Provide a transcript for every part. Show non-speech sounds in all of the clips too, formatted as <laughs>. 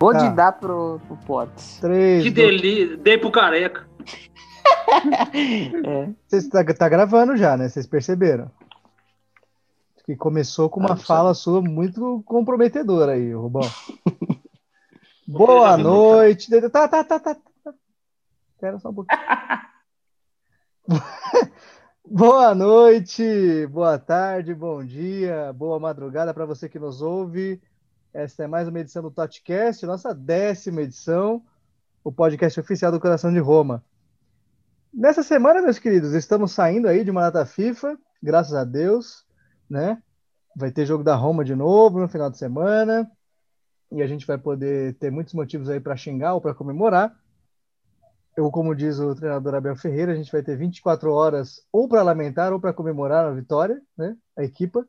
Pode Tá. dar pro, pro Potts. Três. Que delícia. Dei pro careca. <laughs> É. Vocês tá, tá gravando já, né? Vocês perceberam? Que começou com uma Ah, não fala sua muito comprometedora aí, Rubão. Vou <laughs> Boa noite. Tá, tá, tá, tá. tá. Espera só um pouquinho. <laughs> boa noite, boa tarde, bom dia, boa madrugada para você que nos ouve. Esta é mais uma edição do Totcast, nossa décima edição, o podcast oficial do Coração de Roma. Nessa semana, meus queridos, estamos saindo aí de uma data FIFA, graças a Deus, né? Vai ter jogo da Roma de novo no final de semana e a gente vai poder ter muitos motivos aí para xingar ou para comemorar. Eu, como diz o treinador Abel Ferreira, a gente vai ter 24 horas ou para lamentar ou para comemorar a vitória, né? A equipa.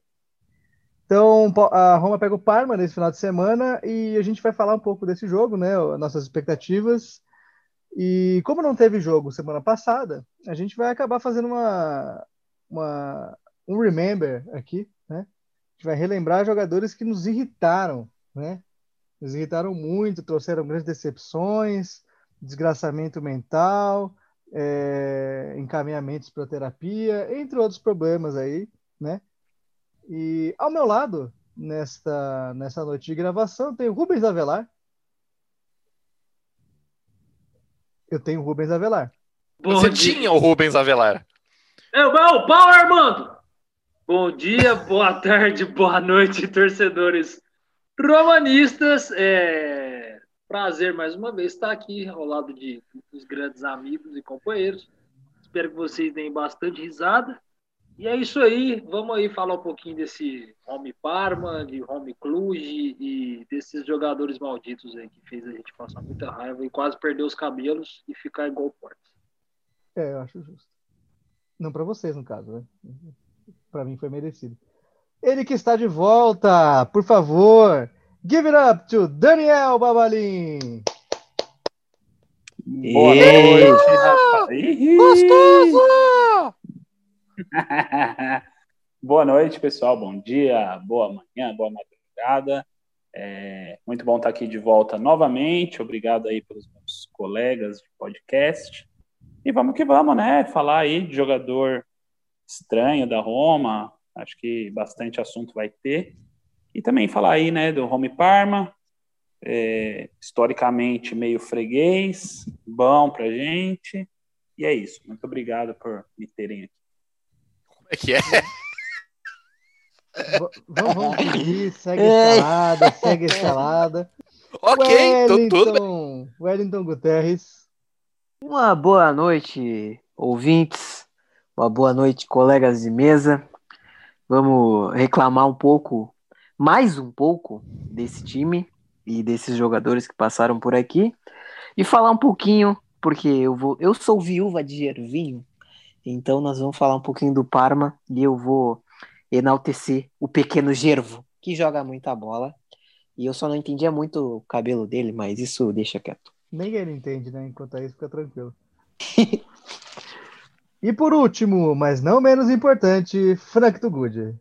Então, a Roma pega o Parma nesse final de semana e a gente vai falar um pouco desse jogo, né? Nossas expectativas. E como não teve jogo semana passada, a gente vai acabar fazendo uma, uma um remember aqui, né? A gente vai relembrar jogadores que nos irritaram, né? Nos irritaram muito, trouxeram grandes decepções, desgraçamento mental, é, encaminhamentos para terapia, entre outros problemas aí, né? E ao meu lado, nesta, nessa noite de gravação, tem o Rubens Avelar. Eu tenho o Rubens Avelar. Bom Você dia. tinha o Rubens Avelar. É o meu pau, Armando! Bom dia, <laughs> boa tarde, boa noite, torcedores romanistas. É prazer mais uma vez estar aqui ao lado de dos grandes amigos e companheiros. Espero que vocês deem bastante risada. E é isso aí, vamos aí falar um pouquinho desse Home Parma, de Home Cluj e desses jogadores malditos aí que fez a gente passar muita raiva e quase perder os cabelos e ficar igual o Porto. É, eu acho justo. Não para vocês, no caso, né? Para mim foi merecido. Ele que está de volta, por favor, give it up to Daniel Babalim. Boa noite, rapaz. Gostoso! <laughs> boa noite, pessoal. Bom dia, boa manhã, boa madrugada. É muito bom estar aqui de volta novamente. Obrigado aí pelos meus colegas de podcast. E vamos que vamos, né? Falar aí de jogador estranho da Roma. Acho que bastante assunto vai ter. E também falar aí, né, do Home Parma. É, historicamente meio freguês, bom pra gente. E é isso. Muito obrigado por me terem aqui. É que é? <laughs> V- vamos, seguir, segue a escalada, segue a escalada. <laughs> Ok, tô tudo. Wellington, Wellington Guterres. Uma boa noite, ouvintes. Uma boa noite, colegas de mesa. Vamos reclamar um pouco, mais um pouco, desse time e desses jogadores que passaram por aqui. E falar um pouquinho, porque eu vou. Eu sou viúva de Gervinho, então nós vamos falar um pouquinho do Parma e eu vou enaltecer o pequeno Gervo, que joga muita bola. E eu só não entendia muito o cabelo dele, mas isso deixa quieto. Nem ele entende, né? Enquanto isso, fica tranquilo. <laughs> e por último, mas não menos importante, Frank Tugud.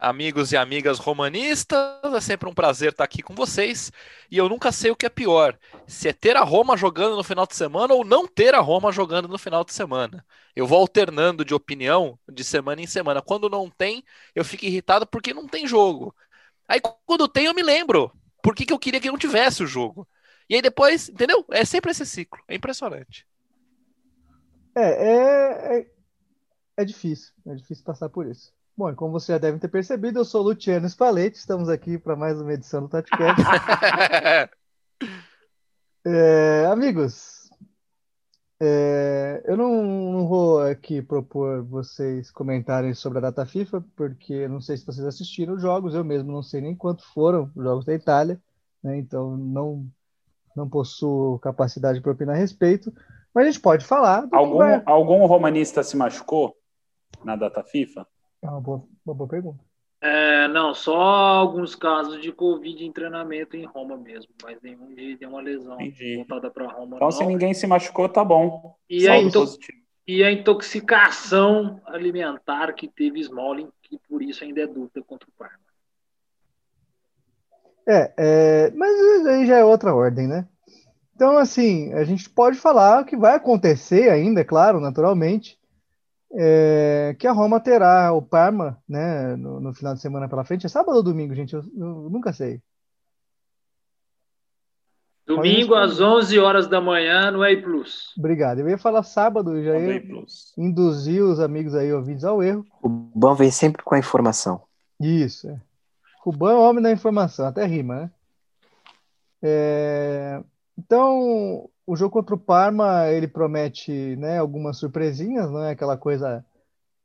Amigos e amigas romanistas, é sempre um prazer estar aqui com vocês. E eu nunca sei o que é pior: se é ter a Roma jogando no final de semana ou não ter a Roma jogando no final de semana. Eu vou alternando de opinião de semana em semana. Quando não tem, eu fico irritado porque não tem jogo. Aí quando tem, eu me lembro por que, que eu queria que não tivesse o jogo. E aí depois, entendeu? É sempre esse ciclo. É impressionante. É, é, é, é difícil, é difícil passar por isso. Bom, e como vocês já devem ter percebido, eu sou o Luciano Spalletti, estamos aqui para mais uma edição do Tatcast. <laughs> É, amigos, é, eu não, não vou aqui propor vocês comentarem sobre a data FIFA, porque não sei se vocês assistiram os jogos, eu mesmo não sei nem quanto foram os jogos da Itália, né, então não, não possuo capacidade para opinar a respeito, mas a gente pode falar Algum, algum romanista se machucou na data FIFA? É uma boa, uma boa pergunta. É, não, só alguns casos de Covid em treinamento em Roma mesmo, mas nenhum de, de uma lesão Entendi. voltada para Roma. Então, não. se ninguém se machucou, tá bom. e, a Saldo into- positivo. e a intoxicação alimentar que teve Smalling, que por isso ainda é dúvida contra o Parma. É, é, mas aí já é outra ordem, né? Então, assim, a gente pode falar que vai acontecer ainda, é claro, naturalmente, é, que a Roma terá o Parma, né, no, no, final de semana pela frente. É sábado ou domingo, gente? Eu, eu nunca sei. Domingo às 11 horas da manhã no EI Plus. Obrigado. Eu ia falar sábado, já ia induzir os amigos aí ouvintes ao erro. O Bão vem sempre com a informação. Isso. É. Rubão é o homem da informação, até rima, né? É... Então, o jogo contra o Parma, ele promete né, algumas surpresinhas, não é aquela coisa,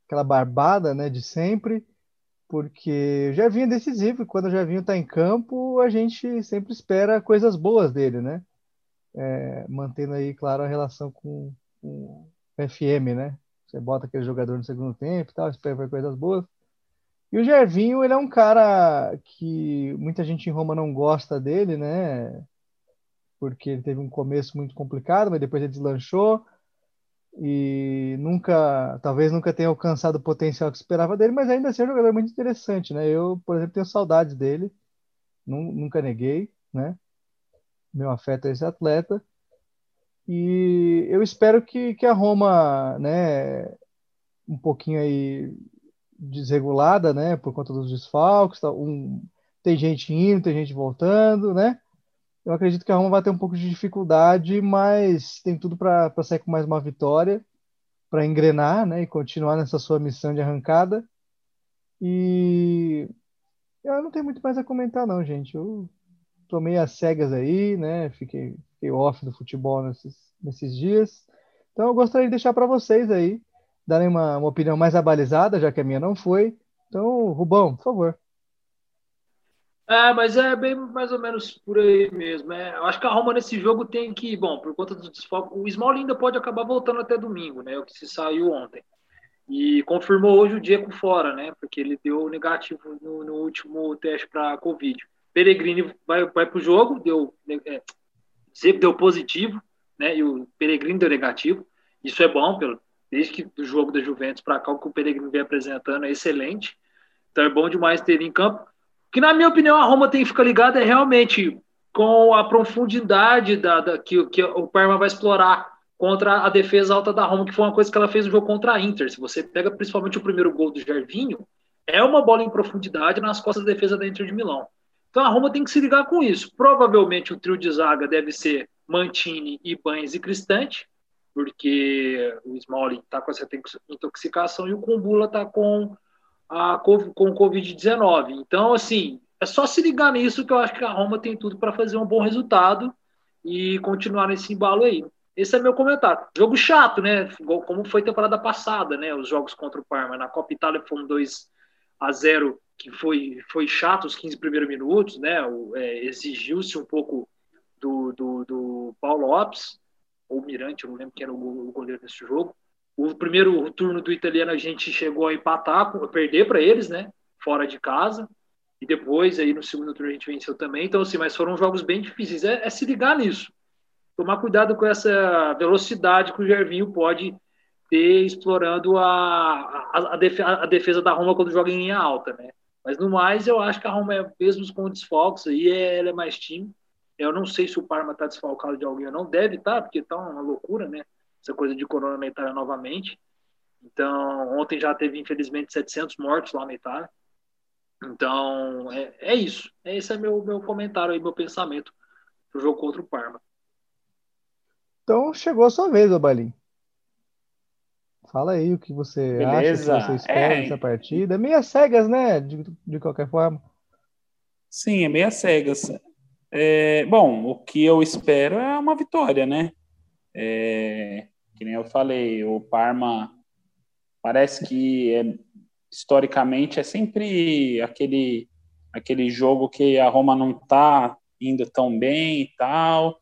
aquela barbada né, de sempre, porque já vinha decisivo e quando o Javinho está em campo, a gente sempre espera coisas boas dele, né? É, mantendo aí, claro, a relação com, com o FM, né? Você bota aquele jogador no segundo tempo e tal, espera coisas boas. E o Gervinho, ele é um cara que muita gente em Roma não gosta dele, né? Porque ele teve um começo muito complicado, mas depois ele deslanchou e nunca, talvez nunca tenha alcançado o potencial que esperava dele, mas ainda assim é um jogador muito interessante, né? Eu, por exemplo, tenho saudades dele, nunca neguei, né? Meu afeto a esse atleta. E eu espero que, que a Roma, né, um pouquinho aí desregulada, né, por conta dos desfalques, tá, um, tem gente indo, tem gente voltando, né? Eu acredito que a Roma vai ter um pouco de dificuldade, mas tem tudo para sair com mais uma vitória, para engrenar, né, e continuar nessa sua missão de arrancada. E eu não tenho muito mais a comentar, não, gente. Eu tomei as cegas aí, né? Fiquei, fiquei off do futebol nesses, nesses dias. Então eu gostaria de deixar para vocês aí darem uma, uma opinião mais abalizada, já que a minha não foi. Então, Rubão, por favor. É, mas é bem mais ou menos por aí mesmo. É, eu acho que a Roma nesse jogo tem que, bom, por conta do desfoque, o Small ainda pode acabar voltando até domingo, né? O que se saiu ontem. E confirmou hoje o Diego fora, né? Porque ele deu negativo no, no último teste para Covid. Peregrini vai, vai para o jogo, deu, é, sempre deu positivo, né? E o Peregrini deu negativo. Isso é bom, pelo, desde que do jogo da Juventus para cá, o que o Peregrino vem apresentando é excelente. Então é bom demais ter ele em campo. Que, na minha opinião, a Roma tem que ficar ligada é realmente com a profundidade da, da que, que o Parma vai explorar contra a defesa alta da Roma, que foi uma coisa que ela fez no jogo contra a Inter. Se você pega principalmente o primeiro gol do Gervinho, é uma bola em profundidade nas costas da defesa da Inter de Milão. Então a Roma tem que se ligar com isso. Provavelmente o trio de zaga deve ser Mantini, Ibanez e Cristante porque o Smalling está com essa intoxicação e o Kumbula está com a com Covid-19. Então, assim, é só se ligar nisso que eu acho que a Roma tem tudo para fazer um bom resultado e continuar nesse embalo aí. Esse é meu comentário. Jogo chato, né? Como foi temporada passada, né? Os jogos contra o Parma. Na Copa Itália foi um 2 a 0 que foi, foi chato os 15 primeiros minutos, né? É, Exigiu-se um pouco do, do, do Paulo Lopes ou Mirante, eu não lembro quem era o goleiro desse jogo. O primeiro turno do italiano a gente chegou a empatar, a perder para eles, né? Fora de casa. E depois, aí no segundo turno, a gente venceu também. Então, assim, mas foram jogos bem difíceis. É, é se ligar nisso. Tomar cuidado com essa velocidade que o Gervinho pode ter explorando a, a, a, defesa, a defesa da Roma quando joga em linha alta, né? Mas no mais, eu acho que a Roma, é, mesmo com desfalques, aí é, ela é mais time. Eu não sei se o Parma está desfalcado de alguém ou não. Deve estar, tá, porque está uma loucura, né? Essa coisa de corona na Itália novamente. Então, ontem já teve, infelizmente, 700 mortos lá na Itália. Então, é, é isso. Esse é meu, meu comentário aí, meu pensamento pro jogo contra o Parma. Então, chegou a sua vez, Obalim. Fala aí o que você Beleza. acha, que você espera é... dessa partida. É meia cegas, né? De, de qualquer forma. Sim, é meia cegas. É, bom, o que eu espero é uma vitória, né? É, que nem eu falei, o Parma parece que é, historicamente é sempre aquele aquele jogo que a Roma não está indo tão bem e tal,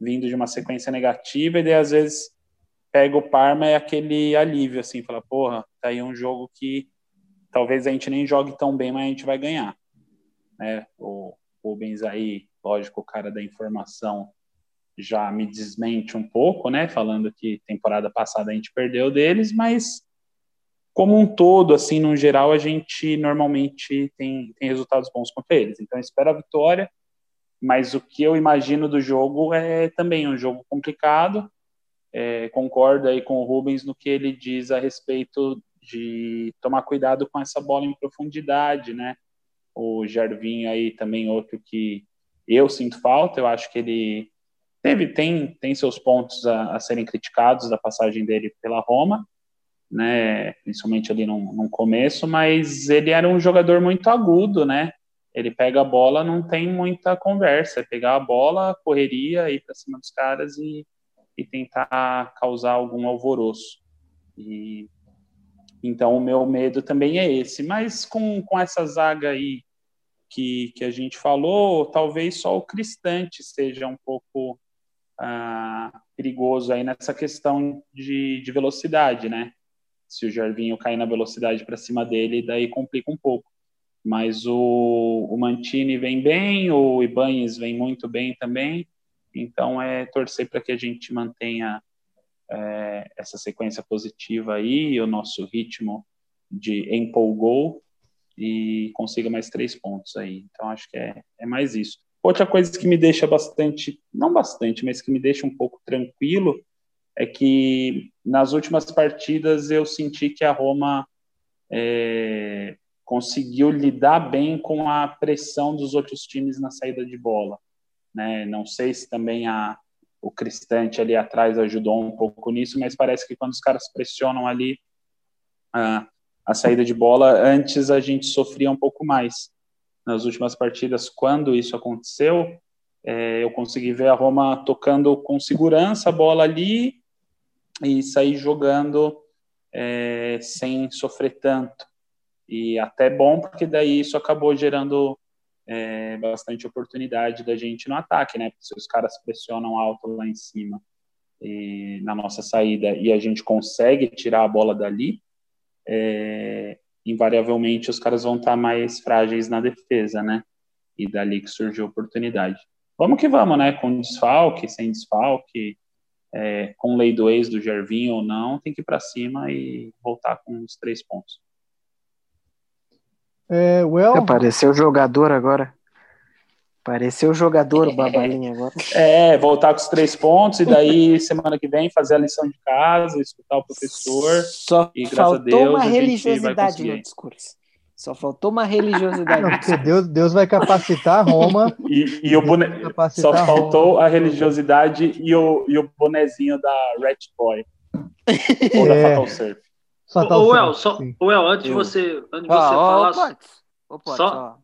vindo de uma sequência negativa, e daí às vezes pega o Parma é aquele alívio, assim, fala, porra, tá aí um jogo que talvez a gente nem jogue tão bem, mas a gente vai ganhar. Né? O Rubens aí lógico, o cara da informação já me desmente um pouco, né? Falando que temporada passada a gente perdeu deles, mas como um todo, assim, no geral, a gente normalmente tem, tem resultados bons contra eles. Então, espero a vitória. mas o que eu imagino do jogo é também um jogo complicado. É, concordo aí com o Rubens no que ele diz a respeito de tomar cuidado com essa bola em profundidade, né? O Jarvinho aí também outro que eu sinto falta, eu acho que ele teve tem tem seus pontos a, a serem criticados da passagem dele pela Roma, né? Principalmente ali no, no começo, mas ele era um jogador muito agudo, né? Ele pega a bola, não tem muita conversa, é pegar a bola, correria, ir para cima dos caras e, e tentar causar algum alvoroço. E então o meu medo também é esse, mas com, com essa zaga aí que, que a gente falou, talvez só o Cristante seja um pouco ah, perigoso aí nessa questão de, de velocidade, né? Se o Jarvinho cair na velocidade para cima dele, daí complica um pouco mas o, o Mantini vem bem, o Ibanes vem muito bem também, então é torcer para que a gente mantenha é, essa sequência positiva aí, o nosso ritmo de empolgou e consiga mais três pontos aí. Então acho que é, é mais isso. Outra coisa que me deixa bastante, não bastante, mas que me deixa um pouco tranquilo é que nas últimas partidas eu senti que a Roma é, conseguiu lidar bem com a pressão dos outros times na saída de bola. Né? Não sei se também a, o Cristante ali atrás ajudou um pouco nisso, mas parece que quando os caras pressionam ali a, a saída de bola, antes a gente sofria um pouco mais. Nas últimas partidas, quando isso aconteceu, é, eu consegui ver a Roma tocando com segurança a bola ali e sair jogando é, sem sofrer tanto. E até bom, porque daí isso acabou gerando é, bastante oportunidade da gente no ataque, né? Porque se os caras pressionam alto lá em cima e, na nossa saída e a gente consegue tirar a bola dali, é, invariavelmente os caras vão estar mais frágeis na defesa, né? E dali que surgiu a oportunidade. Vamos que vamos, né? Com desfalque, sem desfalque, é, com lei do ex do Gervinho ou não, tem que ir para cima e voltar com os três pontos. É, well... Apareceu o jogador agora. Apareceu o jogador, o Babalinha agora. É, voltar com os três pontos e daí semana que vem fazer a lição de casa, escutar o professor. Só e, faltou Deus, uma religiosidade no discurso. Só faltou uma religiosidade. Não, porque Deus, Deus vai capacitar Roma. <laughs> E, e o bone... Só faltou Roma. a religiosidade e o, e o bonezinho da Red Boy. Ou é. da Fatal Surf. Ô, El, só, o El, antes de você, antes de você falar, só,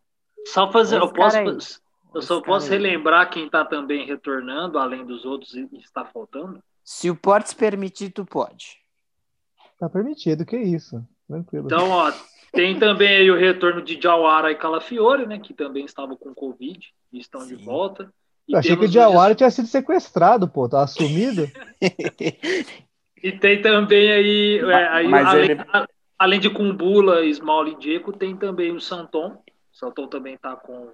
só fazer, eu posso, eu só posso relembrar quem está também retornando, além dos outros e está faltando. Se o Portes permitir, tu pode. Tá permitido, que isso, tranquilo. Então, ó, tem também aí o retorno de Jawara e Calafiore, né, que também estavam com Covid e estão Sim. de volta. E eu achei que o Jawara tinha sido sequestrado, pô, tá assumido. <laughs> <laughs> E tem também aí, é, aí além, ele... além, de Kumbula, Small e Diego, tem também o Santon. O Santon também tá com,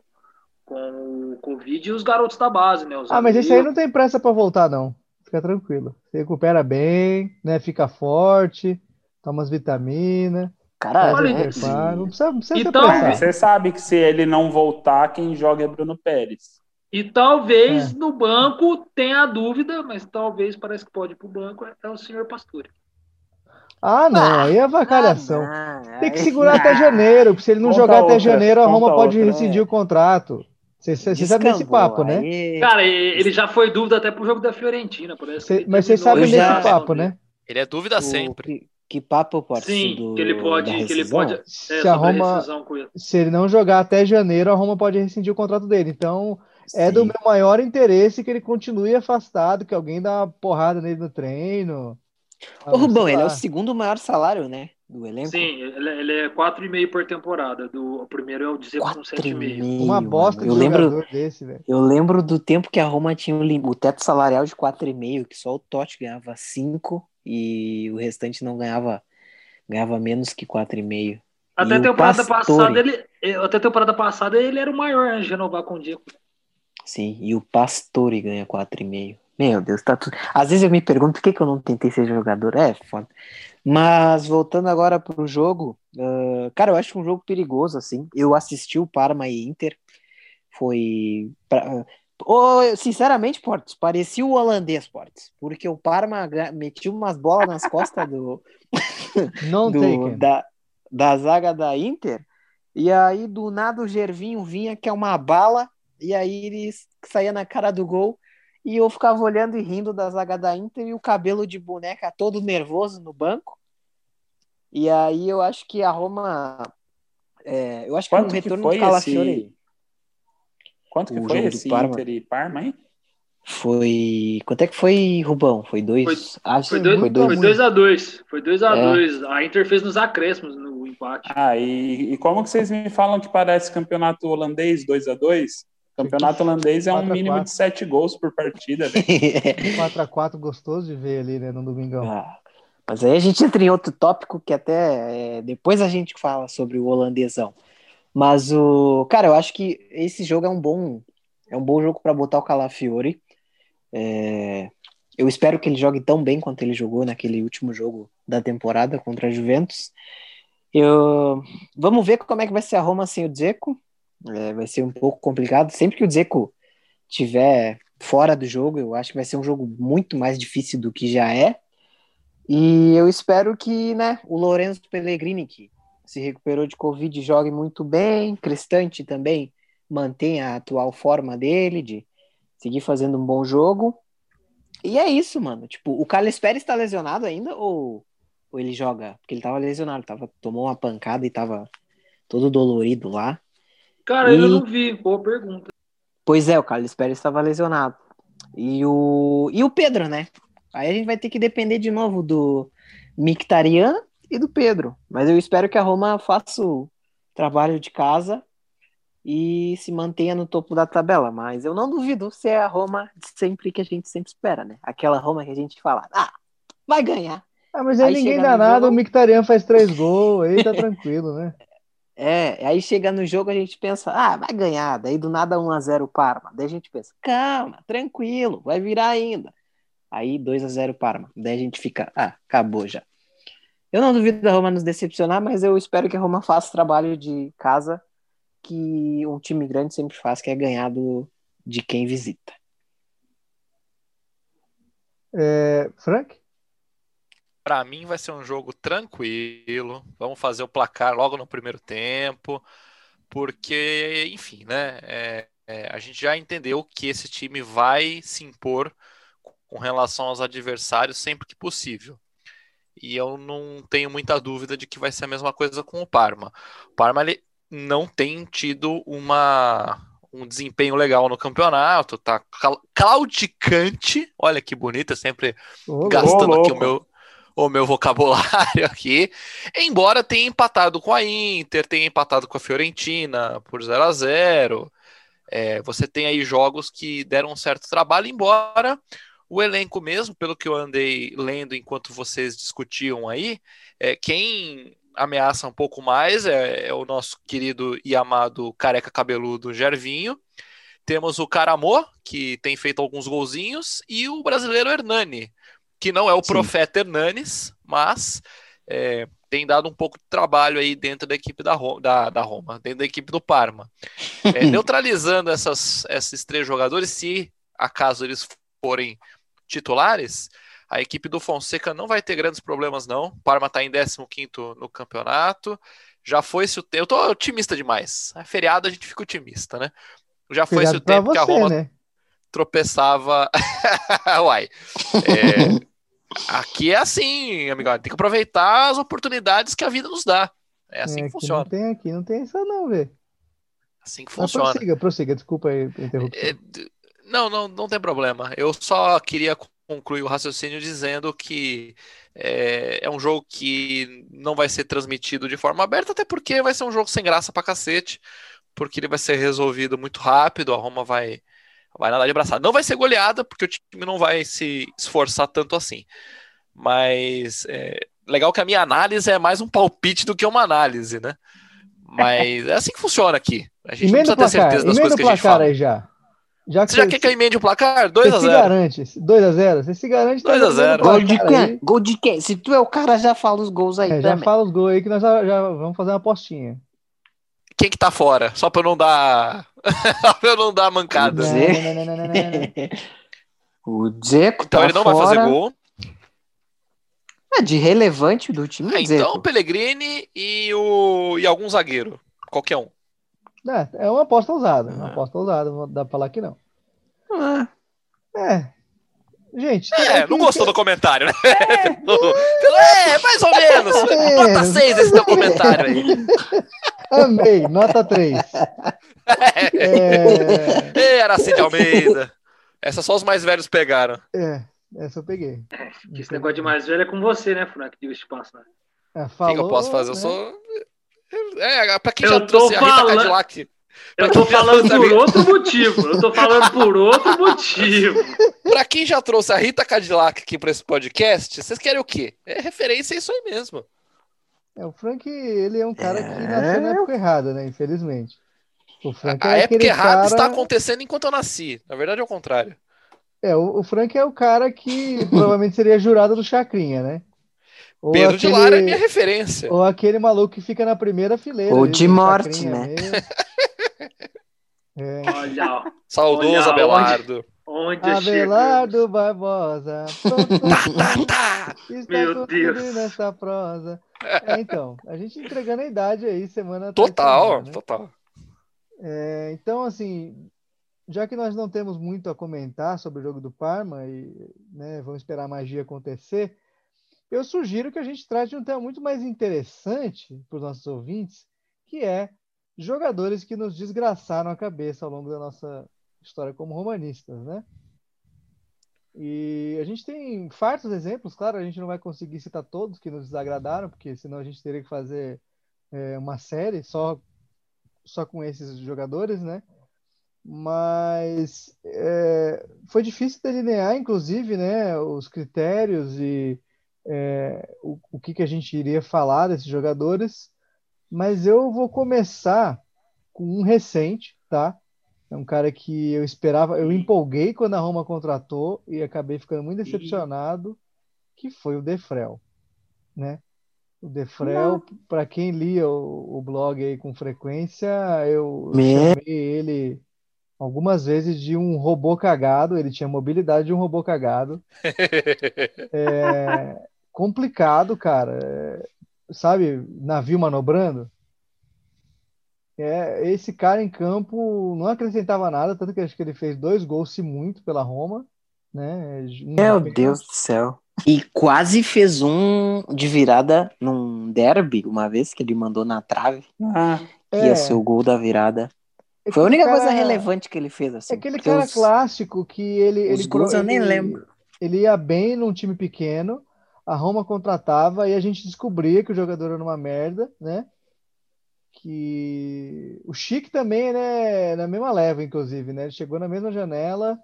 com o Covid e os garotos da base, né? ah, mas esse aí não tem pressa para voltar, não. Fica tranquilo. Se recupera bem, né? Fica forte, toma as vitaminas. Caralho, né? não precisa, não precisa então, Você sabe que se ele não voltar, quem joga é Bruno Pérez. E talvez é. no banco tenha a dúvida, mas talvez parece que pode ir para o banco, é o senhor Pastore. Ah, não, ah, aí é vacalhação. Ah, Tem que segurar até janeiro, porque se ele não jogar outra, até janeiro, a Roma pode outra, rescindir é. o contrato. Você, sabe desse papo, né? Cara, ele já foi dúvida até pro jogo da Fiorentina, por exemplo. mas você sabe desse já... papo, né? Ele é dúvida o... sempre. Que, que papo pode Sim, do, que ele pode, que ele pode. É, se a Roma, se ele não jogar até janeiro, a Roma pode rescindir o contrato dele. Então, é do meu maior interesse que ele continue afastado, que alguém dá uma porrada nele no treino. Ô, Rubão, ele é o segundo maior salário, né? Do elenco. Sim, ele, ele é 4,5 por temporada. Do, o primeiro é o Dzeko com 7,5. Uma bosta de eu lembro, desse, velho. Eu lembro do tempo que a Roma tinha o, o teto salarial de 4,5, que só o Totti ganhava 5 e o restante não ganhava ganhava menos que 4,5. Até a temporada passada ele até a temporada passada ele era o maior antes de renovar com o Diego. Sim, e o Pastore ganha 4,5. Meu Deus, tá tudo. Às vezes eu me pergunto por que, que eu não tentei ser jogador. É, foda. Mas voltando agora pro jogo, uh, cara, eu acho um jogo perigoso, assim. Eu assisti o Parma e Inter. foi. Pra... Oh, sinceramente, Portos, parecia o holandês, Portos, porque o Parma metia umas bolas nas costas do, <laughs> Não do da, da zaga da Inter, e aí do nada o Gervinho vinha, que é uma bala, e aí ele saía na cara do gol, e eu ficava olhando e rindo da zaga da Inter, e o cabelo de boneca todo nervoso no banco, e aí eu acho que a Roma. É, eu acho Quanto que o retorno que foi do Calafiore. esse... Quanto que O foi esse Parma? Inter e Parma, hein? Foi. Quanto é que foi, Rubão? Foi dois. Foi- acho Foi que 2 foi foi dois. dois a 2 Foi 2 a É. 2 A Inter fez nos acréscimos no empate. Ah, e, e como que vocês me falam que parece campeonato holandês 2 a 2 Campeonato holandês é um 4 a mínimo 4. de 7 gols por partida, <laughs> velho. 4x4 gostoso de ver ali, né, no domingão. Ah, Mas aí a gente entra em outro tópico que até é, depois a gente fala sobre o holandesão. Mas o cara, eu acho que esse jogo é um bom é um bom jogo para botar o Calafiore. É, eu espero que ele jogue tão bem quanto ele jogou naquele último jogo da temporada contra a Juventus. Eu, vamos ver como é que vai ser a Roma sem o Dzeko. É, vai ser um pouco complicado. Sempre que o Dzeko tiver fora do jogo, eu acho que vai ser um jogo muito mais difícil do que já é. E eu espero que, né, o Lorenzo Pellegrini, que se recuperou de Covid, jogue muito bem. Cristante também mantenha a atual forma dele, de seguir fazendo um bom jogo. E é isso, mano. Tipo, o Carlos Pérez tá lesionado ainda ou, ou ele joga? Porque ele tava lesionado, tava, tomou uma pancada e tava todo dolorido lá. Cara, eu E- não vi. Boa pergunta. Pois é, o Carlos Pérez estava lesionado. E o, e o Pedro, né? Aí a gente vai ter que depender de novo do Mictarian e do Pedro. Mas eu espero que a Roma faça o trabalho de casa e se mantenha no topo da tabela. Mas eu não duvido ser a Roma de sempre que a gente sempre espera, né? Aquela Roma que a gente fala, ah, vai ganhar. Ah, mas aí, Aí ninguém dá nada, jogo- o Mictarian faz três gols, aí tá tranquilo, né? <laughs> É, aí chega no jogo a gente pensa, ah, vai ganhar. Daí do nada 1x0 Parma. Daí a gente pensa, calma, tranquilo, vai virar ainda. Aí 2x0 Parma. Daí a gente fica, ah, acabou já. Eu não duvido da Roma nos decepcionar, mas eu espero que a Roma faça o trabalho de casa que um time grande sempre faz, que é ganhar do, de quem visita. É, Frank? Pra mim vai ser um jogo tranquilo. Vamos fazer o placar logo no primeiro tempo, porque, enfim, né? é- é, a gente já entendeu que esse time vai se impor com relação aos adversários sempre que possível. E eu não tenho muita dúvida de que vai ser a mesma coisa com o Parma. O Parma ele não tem tido uma, um desempenho legal no campeonato, tá claudicante. Olha que bonito, é sempre Ô, gastando aqui louco. o meu, o meu vocabulário <laughs> aqui. Embora tenha empatado com a Inter, tenha empatado com a Fiorentina por 0 a 0 É, você tem aí jogos que deram um certo trabalho, embora o elenco mesmo, pelo que eu andei lendo enquanto vocês discutiam aí, é, quem ameaça um pouco mais é, é o nosso querido e amado careca cabeludo Gervinho. Temos o Caramô, que tem feito alguns golzinhos, e o brasileiro Hernani, que não é o Sim. profeta Hernanes, mas é, tem dado um pouco de trabalho aí dentro da equipe da, Ro- da, da Roma, dentro da equipe do Parma. É, <laughs> neutralizando essas, esses três jogadores, se acaso eles forem titulares, a equipe do Fonseca não vai ter grandes problemas, não. O Parma está em 15º no campeonato. Já foi-se o tempo. Eu tô otimista demais. É feriado, a gente fica otimista, né? Já foi-se o tempo que a você, Roma né? Tropeçava. <laughs> Uai. É, Aqui é assim, amigão. Tem que aproveitar as oportunidades que a vida nos dá. É assim É, que funciona. Não tem aqui, não tem isso não, velho. Assim que Mas funciona. prossiga, prossiga, desculpa aí a interrupção. É, não, não, não tem problema. Eu só queria concluir o raciocínio dizendo que é, é um jogo que não vai ser transmitido de forma aberta, até porque vai ser um jogo sem graça pra cacete, porque ele vai ser resolvido muito rápido, a Roma vai, vai nadar de braçada. Não vai ser goleada, porque o time não vai se esforçar tanto assim. Mas é, legal que a minha análise é mais um palpite do que uma análise, né? Mas é assim que funciona aqui. A gente não Emenda precisa o ter placar, certeza das coisas que a gente placar fala. aí já. Já que Você já quer que eu emende o placar? você 2x0. se garante. 2x0. Você se garante. tá 2 a emendando 0. o Gol de placar quem? Gol de quem? Se tu é o cara, já fala os gols aí É, já fala os gols aí que nós já, já vamos fazer uma apostinha. Quem que tá fora? Só pra eu não dar <laughs> pra eu não dar mancada. Não, não, não. <laughs> O Dzeko Então tá ele não vai fazer fora. gol. É, de relevante do time, Ah, então o. Pellegrini e, o... e algum zagueiro. Qualquer um. É, é uma aposta ousada. Uma Ah. aposta ousada, não dá pra falar que não. Ah, É. Gente, É, não gostou do comentário, né? <laughs> É, mais ou menos. É. Nota 6 esse teu comentário aí. Amei, nota 3. É, Ei, Aracide Almeida. Essa só os mais velhos pegaram. é, essa eu peguei. Esse negócio de mais velho é com você, né, Frank? Diga-se de passar. É, O que, falou, eu posso fazer? Eu né? sou. É, pra quem Eu já trouxe a Rita falando- Cadillac. Eu tô falando a por outro motivo. Eu tô falando por outro motivo. <laughs> Pra quem já trouxe a Rita Cadillac aqui pra esse podcast, vocês querem o quê? É referência a isso aí mesmo. É, o Frank, ele é um cara que É. nasceu na época errada, né? Infelizmente. O Frank A é época aquele errada cara... está acontecendo enquanto eu nasci. Na verdade é o contrário. É, o, o Frank é o cara que <laughs> provavelmente seria jurado do Chacrinha, né? Ou Pedro de aquele- Lara é minha referência. Ou aquele maluco que fica na primeira fileira. Ou de morte, né? <laughs> É. Olha, ó, Saudoso Olha, Abelardo. onde Abelardo chegamos. Barbosa. <laughs> Tá, tá. Está Meu Deus. nessa prosa. É, então, a gente entregando a idade aí semana Total, semana, né? total. É, então, assim, já que nós não temos muito a comentar sobre o jogo do Parma e né, vamos esperar a magia acontecer, eu sugiro que a gente trate um tema muito mais interessante para os nossos ouvintes, que é jogadores que nos desgraçaram a cabeça ao longo da nossa história como romanistas, né? E a gente tem fartos exemplos, claro, a gente não vai conseguir citar todos que nos desagradaram, porque senão a gente teria que fazer é, uma série só só com esses jogadores, né? Mas é, foi difícil delinear, inclusive, né, os critérios e é, o, o que, que a gente iria falar desses jogadores. Mas eu vou começar com um recente, tá? É um cara que eu esperava, eu empolguei quando a Roma contratou e acabei ficando muito decepcionado, que foi o Defrel, né? O Defrel, para quem lia o, o blog aí com frequência, eu Me- chamei ele algumas vezes de um robô cagado. Ele tinha mobilidade de um robô cagado. <laughs> É complicado, cara. Sabe, navio manobrando? É, esse cara em campo não acrescentava nada, tanto que acho que ele fez dois gols, se muito, pela Roma, né? Um Meu de Deus do céu. E quase fez um de virada num derby, uma vez que ele mandou na trave, Ah, que É, ia ser o gol da virada. é Foi a única coisa cara- relevante que ele fez, assim. É aquele cara os- clássico que ele, os ele, gols eu nem ele- lembro. ele ia bem num time pequeno, a Roma contratava e a gente descobria que o jogador era uma merda, né? Que o Chique também, né, na mesma leva, inclusive, né? Ele chegou na mesma janela,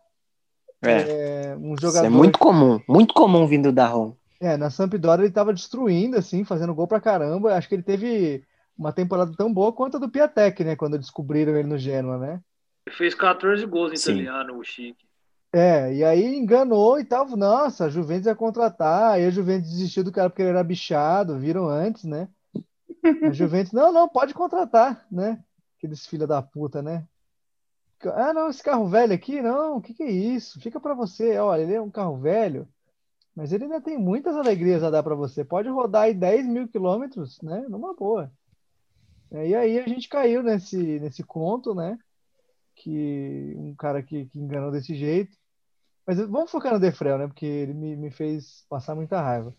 É, é, um isso jogador é muito comum, muito comum vindo da Roma. É, na Sampdoria ele estava destruindo, assim, fazendo gol pra caramba. Acho que ele teve uma temporada tão boa quanto a do Piatek, né? Quando descobriram ele no Genoa, né? Ele fez 14 gols em Sim. italiano, o Chique. É, e aí enganou e tal. Nossa, a Juventus ia contratar. Aí a Juventus desistiu do cara porque ele era bichado, viram antes, né? A Juventus, não, não, pode contratar, né? Aqueles filha da puta, né? Ah, não, esse carro velho aqui, não, o que que é isso? Fica pra você, olha, ele é um carro velho, mas ele ainda tem muitas alegrias a dar pra você. Pode rodar aí 10 mil quilômetros, né? Numa boa. É, E aí a gente caiu nesse, nesse conto, né? Que um cara que, que enganou desse jeito. Mas vamos focar no Defrel, né? Porque ele me, me fez passar muita raiva.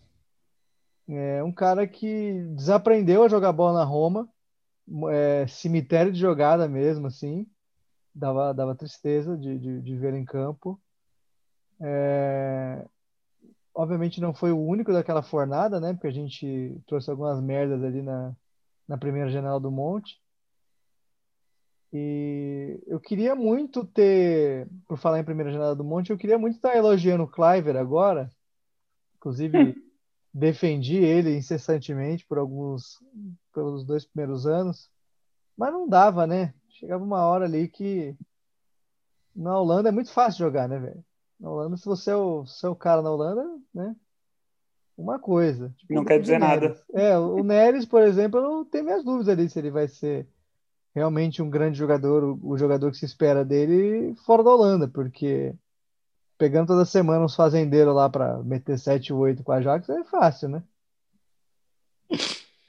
É um cara que desaprendeu a jogar bola na Roma, é, cemitério de jogada mesmo, assim. Dava, dava tristeza de, de, de ver em campo. É, obviamente não foi o único daquela fornada, né? Porque a gente trouxe algumas merdas ali na, na primeira janela do Monte. E eu queria muito ter, por falar em primeira janela do Monte, eu queria muito estar elogiando o Cliver agora. Inclusive, defendi ele incessantemente por alguns, pelos dois primeiros anos. Mas não dava, né? Chegava uma hora ali que na Holanda é muito fácil jogar, né, velho? Na Holanda, se você é o, se é o cara na Holanda, né? Uma coisa. Tipo, Não quer dizer Neres. É, o Neres, por exemplo, eu tenho minhas dúvidas ali se ele vai ser realmente um grande jogador, o, jogador que se espera dele fora da Holanda, porque pegando toda semana uns fazendeiros lá para meter 7 ou 8 com a Ajax é fácil, né?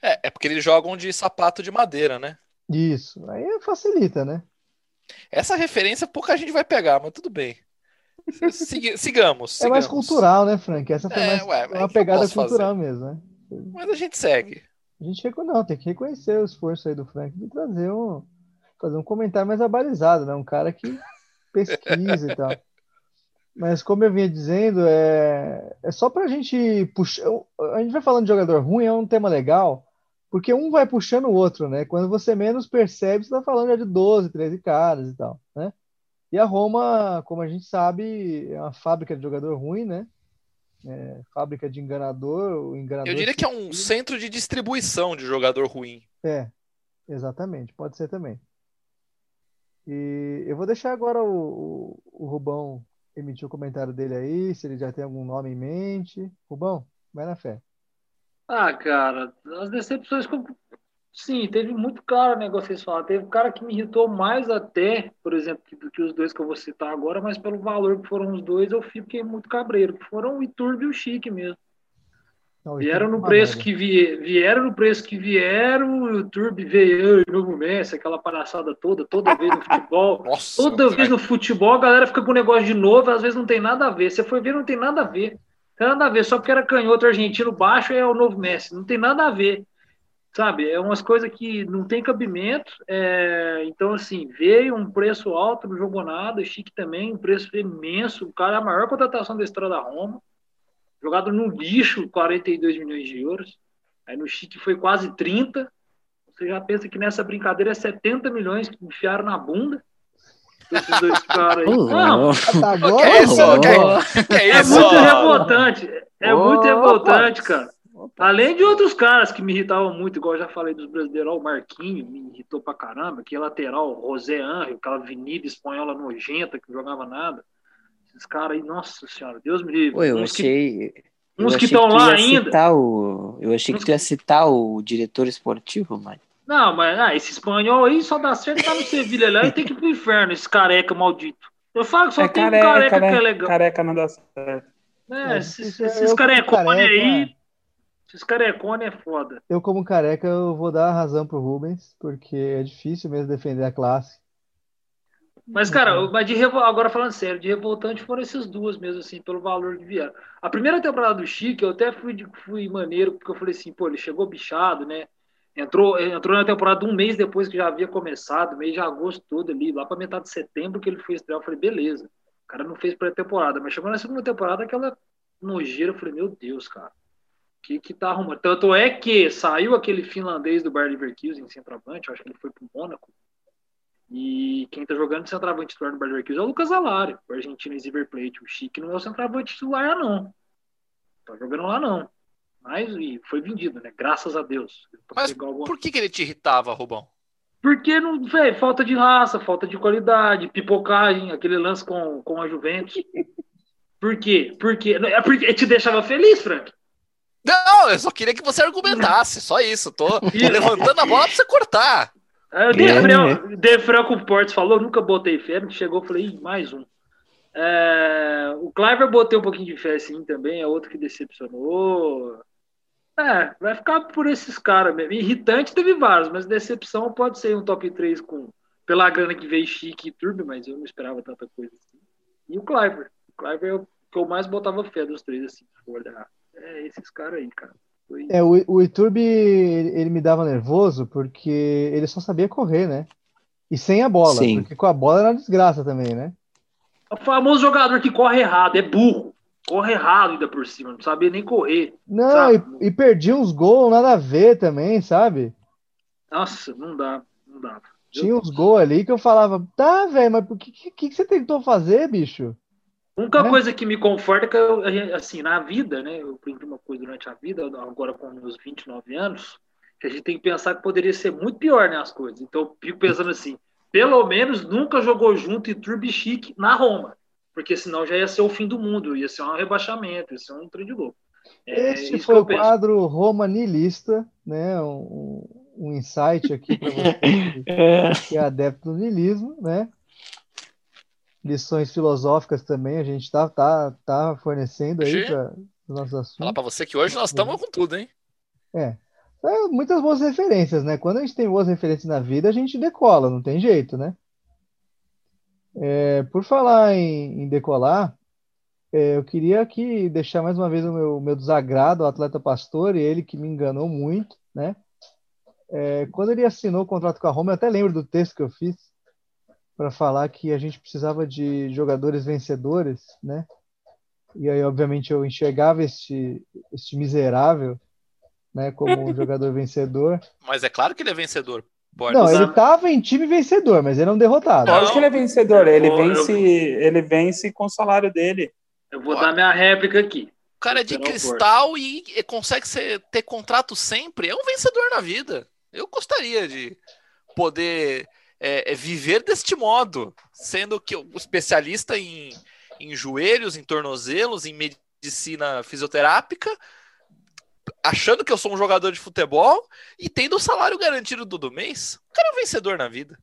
É, é porque eles jogam de sapato de madeira, né? Isso, aí facilita, né? Essa referência pouca gente vai pegar, mas tudo bem. Sig- sigamos, É mais sigamos. cultural, né, Frank? Essa foi É, mais ué, uma pegada posso fazer? cultural mesmo, né? Mas a gente segue. A gente não, tem que reconhecer o esforço aí do Frank de trazer um fazer um comentário mais abalizado, né? Um cara que <laughs> pesquisa e tal. Mas como eu vinha dizendo, é, é só pra gente puxar. A gente vai falando de jogador ruim, é um tema legal, porque um vai puxando o outro, né? Quando você menos percebe, você tá falando já de 12, 13 caras e tal, né? E a Roma, como a gente sabe, é uma fábrica de jogador ruim, né? É, fábrica de enganador, o enganador Eu diria que é um centro de distribuição de jogador ruim. É, exatamente, pode ser também. E eu vou deixar agora o, o, o Rubão emitir o comentário dele aí, se ele já tem algum nome em mente. Rubão, vai na fé. Ah, cara, as decepções. Sim, teve muito cara o negócio que vocês falaram. Teve cara que me irritou mais até, por exemplo, que- do que os dois que eu vou citar agora, mas pelo valor que foram os dois, eu fiquei muito cabreiro. Que foram o Iturbe e o Chique mesmo. Não, Vieram no é uma preço merda. que vie- vieram no preço que vieram, o Turbi veio, "Ai, novo Messi, aquela palhaçada toda, toda vez no futebol. <laughs> Nossa, Toda cara. vez no futebol, a galera fica com o negócio de novo, às vezes não tem nada a ver. Você foi ver, não tem nada a ver. Não tem nada a ver, só porque era canhoto argentino baixo é o novo Messi. Não tem nada a ver. Sabe? É umas coisas que não tem cabimento. é, Então, assim, veio um preço alto, não jogou nada. Chique também, um preço imenso. O cara é a maior contratação da história da Roma. Jogado no lixo, 42 milhões de euros. Aí no Chique foi quase 30. Você já pensa que nessa brincadeira é 70 milhões que enfiaram na bunda. Esses dois <laughs> caras aí. Não, tá, agora, Que é isso? Que-. Que é é isso? muito revoltante. É muito Opa. revoltante, cara. Além de outros caras que me irritavam muito, igual eu já falei dos brasileiros, o Marquinho me irritou pra caramba, que lateral, o José Anjo, aquela avenida espanhola nojenta que não jogava nada. Esses caras aí, nossa senhora, Deus me livre. Pô, eu uns que, achei. eu uns que estão lá ainda. o- eu achei que tu ia citar o diretor esportivo, mano. Não, mas ah, esse espanhol aí só dá certo tá no Sevilha lá e tem que ir pro inferno, esse careca maldito. Eu falo que só É tem um careca, careca que é legal. Careca não dá certo. É, É, esses, é esses carecone careca, aí. É. Esses carecone é foda. Eu, como careca, eu vou dar a razão pro Rubens, porque é difícil mesmo defender a classe. Mas, cara, mas de revol... agora falando sério, de revoltante foram essas duas mesmo, assim, pelo valor que vieram. A primeira temporada do Chique, eu até fui, fui maneiro, porque eu falei assim, pô, ele chegou bichado, né? Entrou, entrou na temporada um mês depois que já havia começado, mês de agosto todo ali, lá pra metade de setembro que ele foi estrear. Eu falei, beleza. O cara não fez pré-temporada, mas chegou na segunda temporada aquela nojeira, eu falei, meu Deus, cara. O que que tá arrumando? Tanto é que saiu aquele finlandês do Bayer Leverkusen em centroavante, acho que ele foi pro Mônaco. E quem tá jogando de centroavante titular no Bayer Leverkusen é o Lucas Alário, o argentino em River Plate. O Chique não é o centroavante titular, não. Tá jogando lá, não. Mas e foi vendido, né? Graças a Deus. Mas alguma- por que, que ele te irritava, Rubão? Porque não, velho, falta de raça, falta de qualidade, pipocagem, aquele lance com, com a Juventus. Por quê? Porque é porque te deixava feliz, Frank. Não, eu só queria que você argumentasse, só isso. Tô <laughs> levantando a bola pra você cortar. Aí o É, Defrel, Defrel com o Portes falou, nunca botei fé, me chegou, falei, mais um. É, o Cliver botei um pouquinho de fé sim também, é outro que decepcionou. É, vai ficar por esses caras mesmo. Irritante teve vários, mas decepção pode ser um top 3 com, pela grana que veio Chique e Turbo, mas eu não esperava tanta coisa assim. E o Cliver. O Cliver é o que eu mais botava fé dos três, assim, se for olhar. É esses caras aí, cara. Foi- É, o, o Iturbe, ele ele me dava nervoso porque ele só sabia correr, né? E sem a bola, Sim. porque com a bola era uma desgraça também, né? O famoso jogador que corre errado, é burro. Corre errado ainda por cima, não sabia nem correr. Não, e, e perdia uns gols nada a ver também, sabe? Nossa, não dá, não dá. Tinha uns gols ali que eu falava, tá, velho, mas o que, que, que você tentou fazer, bicho? A única Né? coisa que me conforta é que, eu, assim, na vida, né? Eu aprendi uma coisa durante a vida, agora com meus 29 anos, que a gente tem que pensar que poderia ser muito pior, né? As coisas. Então, eu fico pensando assim, pelo menos nunca jogou junto e Turbi Chique na Roma. Porque senão já ia ser o fim do mundo, ia ser um rebaixamento, ia ser um trem de louco. É Este isso foi o penso. quadro Roma Nilista, né? Um, um insight aqui para <laughs> você que- É. é adepto do niilismo, né? Lições filosóficas também a gente está tá, tá fornecendo aí para os nossos Falar assuntos. pra você que hoje nós estamos com tudo, hein? É, muitas boas referências, né? Quando a gente tem boas referências na vida, a gente decola, não tem jeito, né? É, por falar em, em decolar, é, eu queria aqui deixar mais uma vez o meu, meu desagrado ao atleta Pastor, e ele que me enganou muito, né? É, quando ele assinou o contrato com a Roma, eu até lembro do texto que eu fiz para falar que a gente precisava de jogadores vencedores, né? E aí, obviamente, eu enxergava este, este miserável, né, como um <laughs> jogador vencedor. Mas é claro que ele é vencedor. Borges. Não, ele sabe. estava em time vencedor, mas ele é um derrotado. Lógico que ele é vencedor, ele Eu- vence, ele vence com o salário dele. Eu vou dar minha réplica aqui. O cara é de cristal e e consegue ser- ter contrato sempre. É um vencedor na vida. Eu gostaria de poder é, é, viver deste modo, sendo que o especialista em, em joelhos, em tornozelos, em medicina fisioterápica, achando que eu sou um jogador de futebol e tendo o salário garantido todo mês. O cara é um vencedor na vida.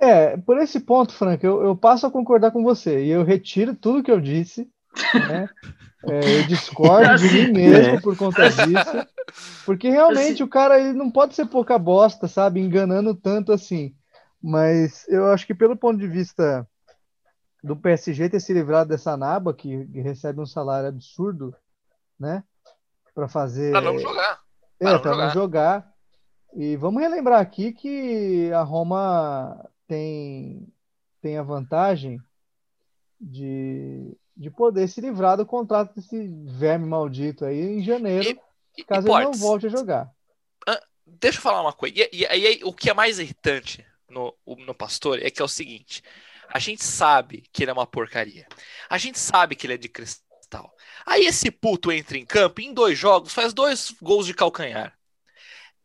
É, por esse ponto, Frank, eu, eu passo a concordar com você e eu retiro tudo que eu disse, né? <laughs> É, eu discordo de mim mesmo por conta disso, porque realmente o cara ele não pode ser pouca bosta, sabe? Enganando tanto assim. Mas eu acho que pelo ponto de vista do PSG ter se livrado dessa naba que, recebe um salário absurdo, né? Para fazer. Pra não jogar. É, Para não para não jogar. jogar. E vamos relembrar aqui que a Roma tem, tem a vantagem de, de poder se livrar do contrato desse verme maldito aí em janeiro, E- caso e ele não volte a jogar. deixa eu falar uma coisa. E, aí, o que é mais irritante no, no Pastor é que é o seguinte: a gente sabe que ele é uma porcaria. A gente sabe que ele é de cristal. Aí esse puto entra em campo e em dois jogos faz dois gols de calcanhar.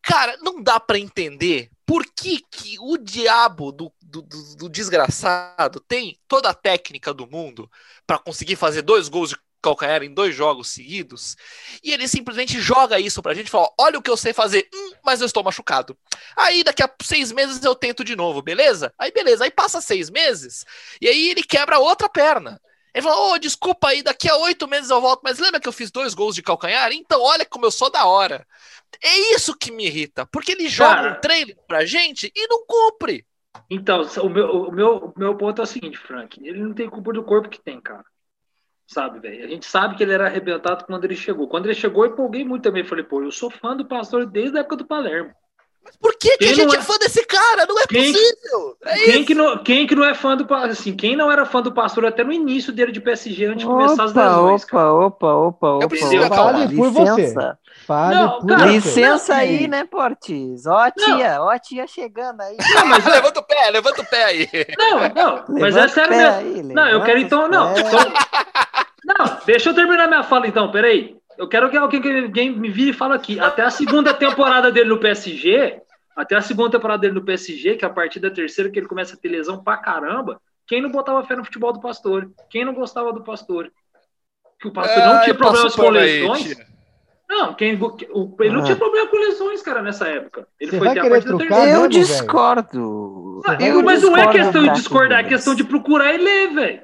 Cara, não dá pra entender por que, que o diabo do, do, do- do desgraçado tem toda a técnica do mundo pra conseguir fazer dois gols de calcanhar em dois jogos seguidos e ele simplesmente joga isso pra gente e fala: olha o que eu sei fazer, hum, mas eu estou machucado. Aí daqui a seis meses eu tento de novo, beleza? Aí beleza, aí passa seis meses e aí ele quebra outra perna. Ele fala: Ô, desculpa aí, daqui a oito meses eu volto, mas lembra que eu fiz dois gols de calcanhar? Então olha como eu sou da hora. É isso que me irrita, porque ele joga Cara. um trailer pra gente e não cumpre. Então, o meu, o, meu, o meu ponto é o seguinte, Frank. Ele não tem culpa do corpo que tem, cara. Sabe, velho? A gente sabe que ele era arrebentado quando ele chegou. Quando ele chegou, eu empolguei muito também. Falei, pô, eu sou fã do pastor desde a época do Palermo. Mas por que, que a gente não é é- fã desse cara? Não é Quem- possível. É Quem isso. que, não, quem que não é fã do pastor? Assim, quem não era fã do pastor até no início dele de PSG, antes de começar as Opa, lesões, cara? opa, opa, opa, opa. preciso opa. Fale por você. Licença. Fale Não, por cara, você. Licença Não, aí, né, Portes? Ó, tia, ó, tia chegando aí. Não, mas, <laughs> levanta o pé, levanta o pé aí. não, não, mas Levanta é sério mesmo. aí, Não, eu quero então. Não, então- não, deixa eu terminar minha fala então, peraí. Eu quero que alguém, que alguém me vire e fale aqui. Até a segunda temporada dele no PSG, até a segunda temporada dele no PSG, que é a partir da terceira que ele começa a ter lesão pra caramba, quem não botava fé no futebol do Pastor? Quem não gostava do Pastor? Que o Pastor não Ai, tinha problemas com aí, lesões? Não, quem, o- ele não Ah. tinha problema com lesões, cara, nessa época. Ele Você foi ter a partir da trocar, terceira. né? Eu discordo. Ah, Eu mas não é discordo questão de da discordar, é questão de procurar e ler, velho.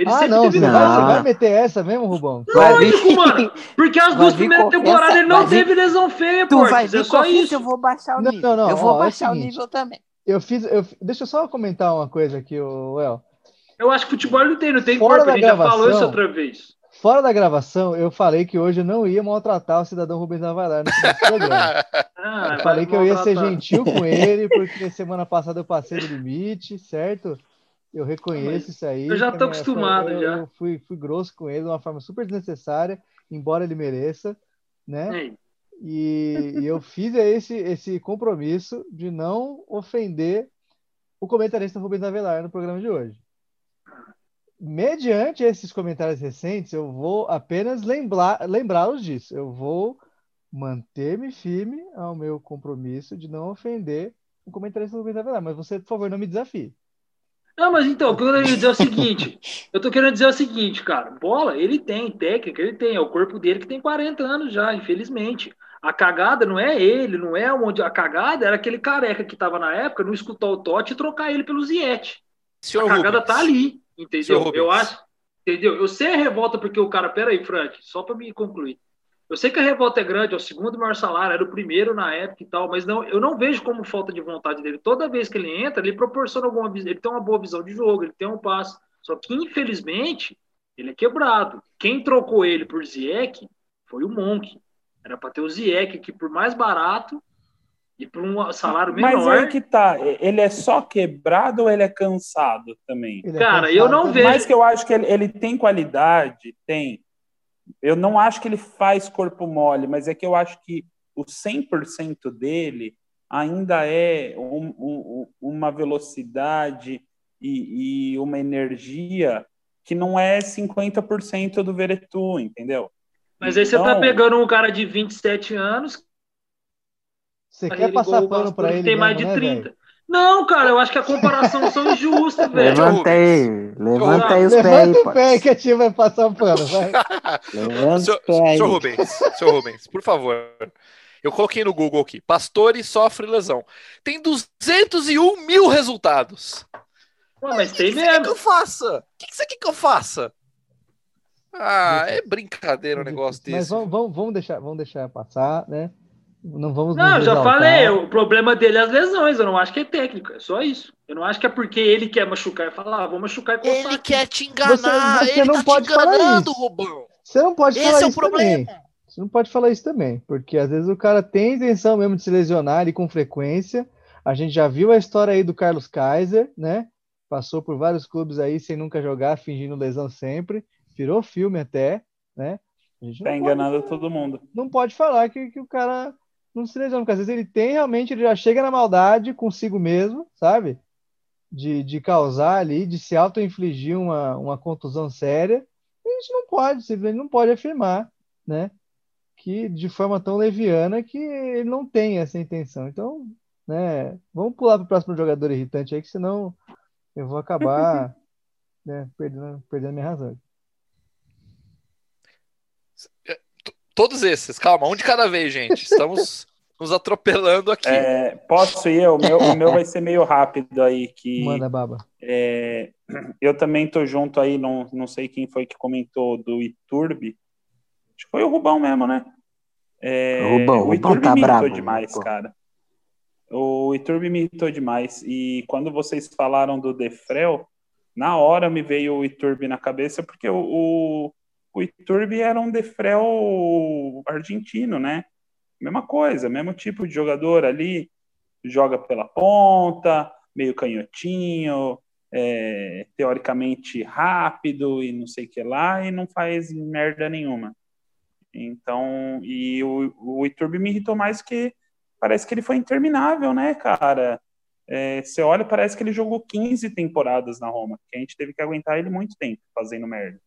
Ele Ah, sempre não, teve você Não. vai, lesão. você vai meter essa mesmo, Rubão? Vai vir- Lógico, mano. Porque as <laughs> duas primeiras temporadas ele não vai vir- teve lesão feia, Tu pô. vai É só isso, eu vou baixar o Não, nível. não, não, eu vou ó, é o baixar o nível também. Eu fiz, eu, deixa eu só comentar uma coisa aqui, o El. Eu acho que futebol não tem, não tem Fora corpo. A gente já falou gravação. isso outra vez. Fora da gravação, eu falei que hoje eu não ia maltratar o cidadão Rubens final do programa. <laughs> Ah, Eu falei que eu ia ser maltratar. gentil com ele, porque semana passada eu passei do limite, certo? Eu reconheço isso aí. eu já tô acostumado, eu, já. Eu fui, fui grosso com ele de uma forma super desnecessária, embora ele mereça, né? E, e eu fiz esse, esse compromisso de não ofender o comentarista Rubens Avelar no programa de hoje. Mediante esses comentários recentes, eu vou apenas lembrar, lembrá-los disso. Eu vou manter-me firme ao meu compromisso de não ofender o comentarista Rubens Avelar. Mas você, por favor, não me desafie. Não, mas então, o que eu quero dizer é o <laughs> seguinte. Eu tô querendo dizer o seguinte, cara. Bola, ele tem técnica, ele tem. É o corpo dele que tem 40 anos já, infelizmente. A cagada não é ele, não é onde. A cagada era aquele careca que estava na época, não escutar o Totti e trocar ele pelo Ziete. Senhor A cagada Rubens, tá ali, entendeu? Eu acho. Entendeu? Eu sei a revolta porque o cara. Pera aí, Frank, só para me concluir. Eu sei que a revolta é grande, é o segundo maior salário, era o primeiro na época e tal, mas não, eu não vejo como falta de vontade dele. Toda vez que ele entra, ele proporciona alguma visão, ele tem uma boa visão de jogo, ele tem um passo. Só que, infelizmente, ele é quebrado. Quem trocou ele por Zieck foi o Monk. Era para ter o Zieck aqui por mais barato e por um salário Mas menor. aí que tá. Ele é só quebrado ou ele é cansado também? Ele é Cara, cansado eu não vejo- Mas que eu acho que ele, ele tem qualidade, tem. Eu não acho que ele faz corpo mole, mas é que eu acho que o 100% dele ainda é um- um- uma velocidade e, e uma energia que não é 50% do Veretu, entendeu? Mas aí você tá Então, pegando um cara de 27 anos, Você quer passar pano Bastoni, ele tem mais mesmo, de né, 30. velho? Não, cara, eu acho que a comparação são injustas, <laughs> velho. Levanta aí, levanta aí os pés Levanta o pé que a tia vai passar o pano, vai. <laughs> Levanta os Senhor, pés aí. senhor Rubens, senhor Rubens, por favor. Eu coloquei no Google aqui. Pastore sofre lesão. Tem 201 mil resultados. Ué, mas O tem que você quer que mesmo. eu faça? O que você quer que eu faça? Ah, é brincadeira um negócio Mas desse. vamos, vamos, vamos deixar, vamos deixar passar, né? Não vamos Não, eu já exaltar. falei, o problema dele é as lesões, eu não acho que é técnico, é só isso. Eu não acho que é porque ele quer machucar e falar, ah, vou machucar e Ele aqui. quer te enganar, Você- você ele não tá pode te falar enganando, isso. Rubão. Você não pode Esse falar é o isso problema. também. Você não pode falar isso também, porque às vezes o cara tem intenção mesmo de se lesionar e com frequência. A gente já viu a história aí do Carlos Kaiser, né? Passou por vários clubes aí sem nunca jogar, fingindo lesão sempre. Virou filme até, né? A gente Tá não pode, enganando todo mundo. não pode falar que, que o cara não se lesiona, porque às vezes ele tem realmente, ele já chega na maldade consigo mesmo, sabe? De, de causar ali, de se auto-infligir uma, uma contusão séria. E a gente não pode, simplesmente não pode afirmar, né? Que de forma tão leviana que ele não tem essa intenção. Então, né? Vamos pular para o próximo jogador irritante aí, que senão eu vou acabar <laughs> né, perdendo, perdendo minha razão. Todos esses, calma, um de cada vez, gente. Estamos <laughs> nos atropelando aqui. É, posso ir? O meu, o meu vai ser meio rápido aí, que Manda, baba. é, eu também tô junto aí, não, não sei quem foi que comentou do Iturbe. Acho que foi o Rubão mesmo, né? É, Rubão, o Rubão Iturbe tá me bravo, demais, pô. cara. O Iturbe me irritou demais. E quando vocês falaram do Defrel, na hora me veio o Iturbe na cabeça, porque o, o, o Iturbe era um Defrel argentino, né? Mesma coisa, mesmo tipo de jogador ali, joga pela ponta, meio canhotinho, é, teoricamente rápido e não sei o que lá, e não faz merda nenhuma. Então, e o, o Iturbe me irritou mais que parece que ele foi interminável, né, cara? É, você olha, parece que ele jogou 15 temporadas na Roma, que a gente teve que aguentar ele muito tempo fazendo merda.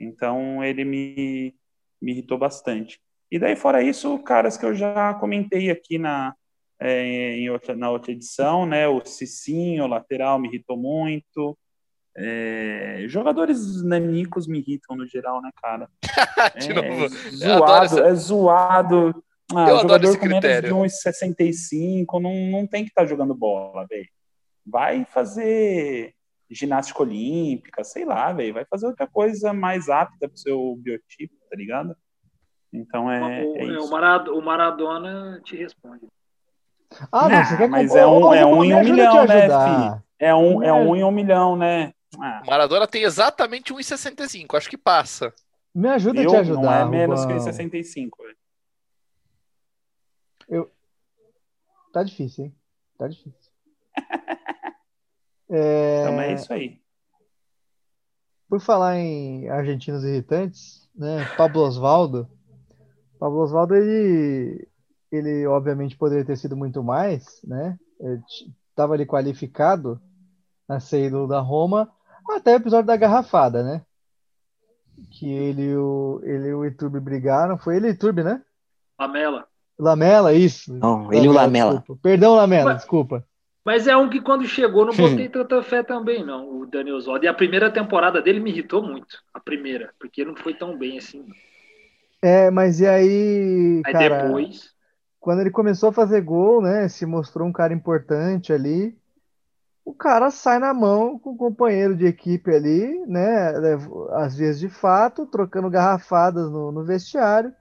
Então, ele me, me irritou bastante. E daí, fora isso, caras que eu já comentei aqui na, é, em outra, na outra edição, né? O Cicinho, o lateral, me irritou muito. É, jogadores nanicos me irritam no geral, né, cara? <laughs> De É novo. Adoro zoado, essa- é zoado. Ah, Eu adoro jogador esse com menos critério. de 1,65 não, não tem que estar jogando bola, velho. Vai fazer ginástica olímpica, sei lá, velho. Vai fazer outra coisa mais apta pro seu biotipo, tá ligado? Então é, o, é é, o. Marado- o Maradona te responde. Ah, não, você quer mas é um- Ô, é um em me um ajuda a milhão, né, ajudar. É um, é um em um milhão, né? Ah, Maradona tem exatamente 1,65. Acho que passa. Me ajuda a te ajudar, Não é menos que Rubão. 65, velho. Tá difícil, hein? Tá difícil. <laughs> É, Então é isso aí. Por falar em argentinos irritantes, né? Pablo Osvaldo. Pablo Osvaldo, ele, ele obviamente poderia ter sido muito mais, né? Ele estava ali qualificado a ser ídolo da Roma, até o episódio da garrafada, né? Que ele e o, ele e o Iturbe brigaram. Foi ele e o Iturbe, né? Lamela. Lamela, isso. Não, ele e o Lamela. desculpa. Perdão, Lamela, Mas- desculpa. Mas é um que quando chegou não botei tanta fé também, não, o Daniel Oswaldo. E a primeira temporada dele me irritou muito. A primeira, porque não foi tão bem assim. É, mas e aí, Aí cara, depois. quando ele começou a fazer gol, né, se mostrou um cara importante ali, o cara sai na mão com o companheiro de equipe ali, né, às vezes de fato, trocando garrafadas no, no vestiário,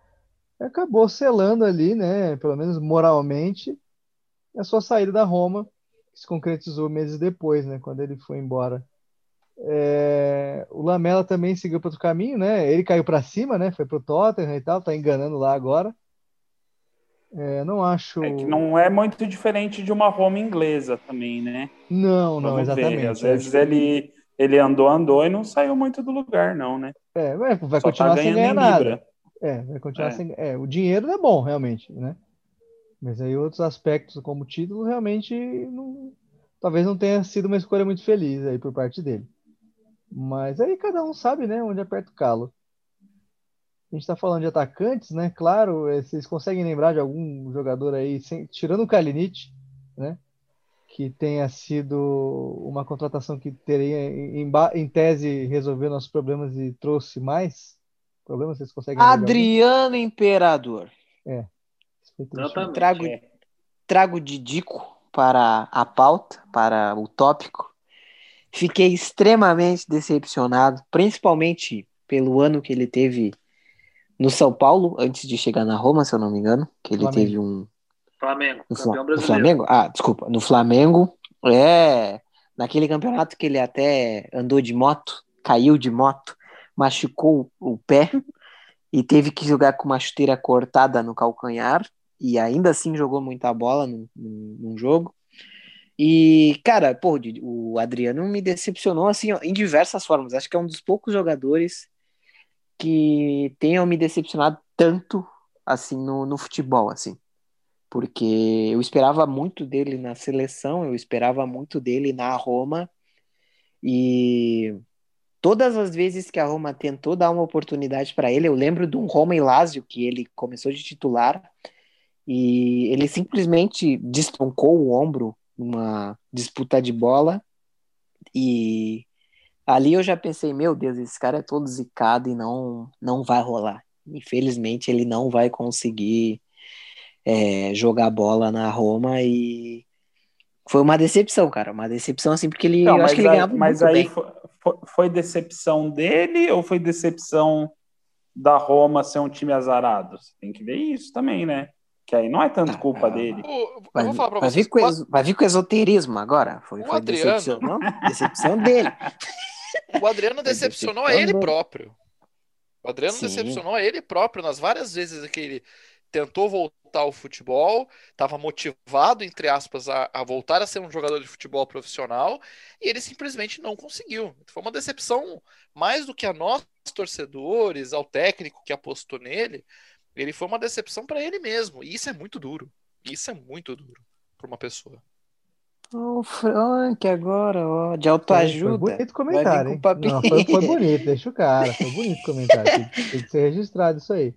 acabou selando ali, né, pelo menos moralmente, a sua saída da Roma, se concretizou meses depois, né, quando ele foi embora. É, o Lamela também seguiu para outro caminho, né? Ele caiu para cima, né? Foi pro Tottenham e tal, tá enganando lá agora. É, não acho. É que não é muito diferente de uma Roma inglesa também, né? Não, não, Vamos ver. exatamente. Às vezes ele, ele andou, andou e não saiu muito do lugar, não, né? É, vai, vai Só continuar tá sem ganhar nada. Libra. É, vai continuar É. sem. É, o dinheiro é bom, realmente, né? Mas aí outros aspectos, como título, realmente não... talvez não tenha sido uma escolha muito feliz aí por parte dele. Mas aí cada um sabe, né, onde aperta o calo. A gente está falando de atacantes, né? Claro, eh, vocês conseguem lembrar de algum jogador aí, sem- tirando o Kalinic, né? Que tenha sido uma contratação que teria, em, em tese, resolver nossos problemas e trouxe mais problemas? Vocês conseguem lembrar? Adriano Imperador. Triste. Exatamente. Trago, É. trago Didico para a pauta, para o tópico. Fiquei extremamente decepcionado, principalmente pelo ano que ele teve no São Paulo, antes de chegar na Roma, se eu não me engano, que ele Flamengo. teve um Flamengo, no, campeão no brasileiro. Flamengo? Ah, desculpa, no Flamengo. É, naquele campeonato que ele até andou de moto, caiu de moto, machucou o pé e teve que jogar com uma chuteira cortada no calcanhar e ainda assim jogou muita bola num, num- jogo. E, cara, pô, o Adriano me decepcionou assim, em diversas formas. Acho que é um dos poucos jogadores que tenham me decepcionado tanto assim no, no futebol, assim. Porque eu esperava muito dele na seleção, eu esperava muito dele na Roma. E todas as vezes que a Roma tentou dar uma oportunidade para ele, eu lembro de um Roma e Lazio que ele começou de titular e ele simplesmente destroncou o ombro numa disputa de bola e ali eu já pensei, meu Deus, esse cara é todo zicado e não não vai rolar. Infelizmente ele não vai conseguir é, jogar bola na Roma e foi uma decepção, cara, uma decepção assim porque ele Não, eu acho que ele aí, ganhava mas muito aí bem. foi, foi- foi decepção dele ou foi decepção da Roma ser um time azarado? Você tem que ver isso também, né? Que aí não é tanto culpa Ah, dele. O- eu Vai, vou falar pra vai vocês. vir com, o vai vir com esoterismo agora. Foi, O foi Adriano- decepção, não? decepção dele. O Adriano <laughs> decepcionou a ele próprio. O Adriano Sim. decepcionou a ele próprio nas várias vezes que ele tentou voltar ao futebol, estava motivado, entre aspas, a, a voltar a ser um jogador de futebol profissional, e ele simplesmente não conseguiu. Foi uma decepção mais do que a nós, torcedores, ao técnico que apostou nele. Ele foi uma decepção para ele mesmo. E isso é muito duro. Isso é muito duro para uma pessoa. O Frank agora, ó, de Foi, foi autoajuda. bonito comentário, com hein? papinho. Não, foi, foi bonito, deixa o cara. Foi bonito o comentário. Tem, tem que ser registrado isso aí.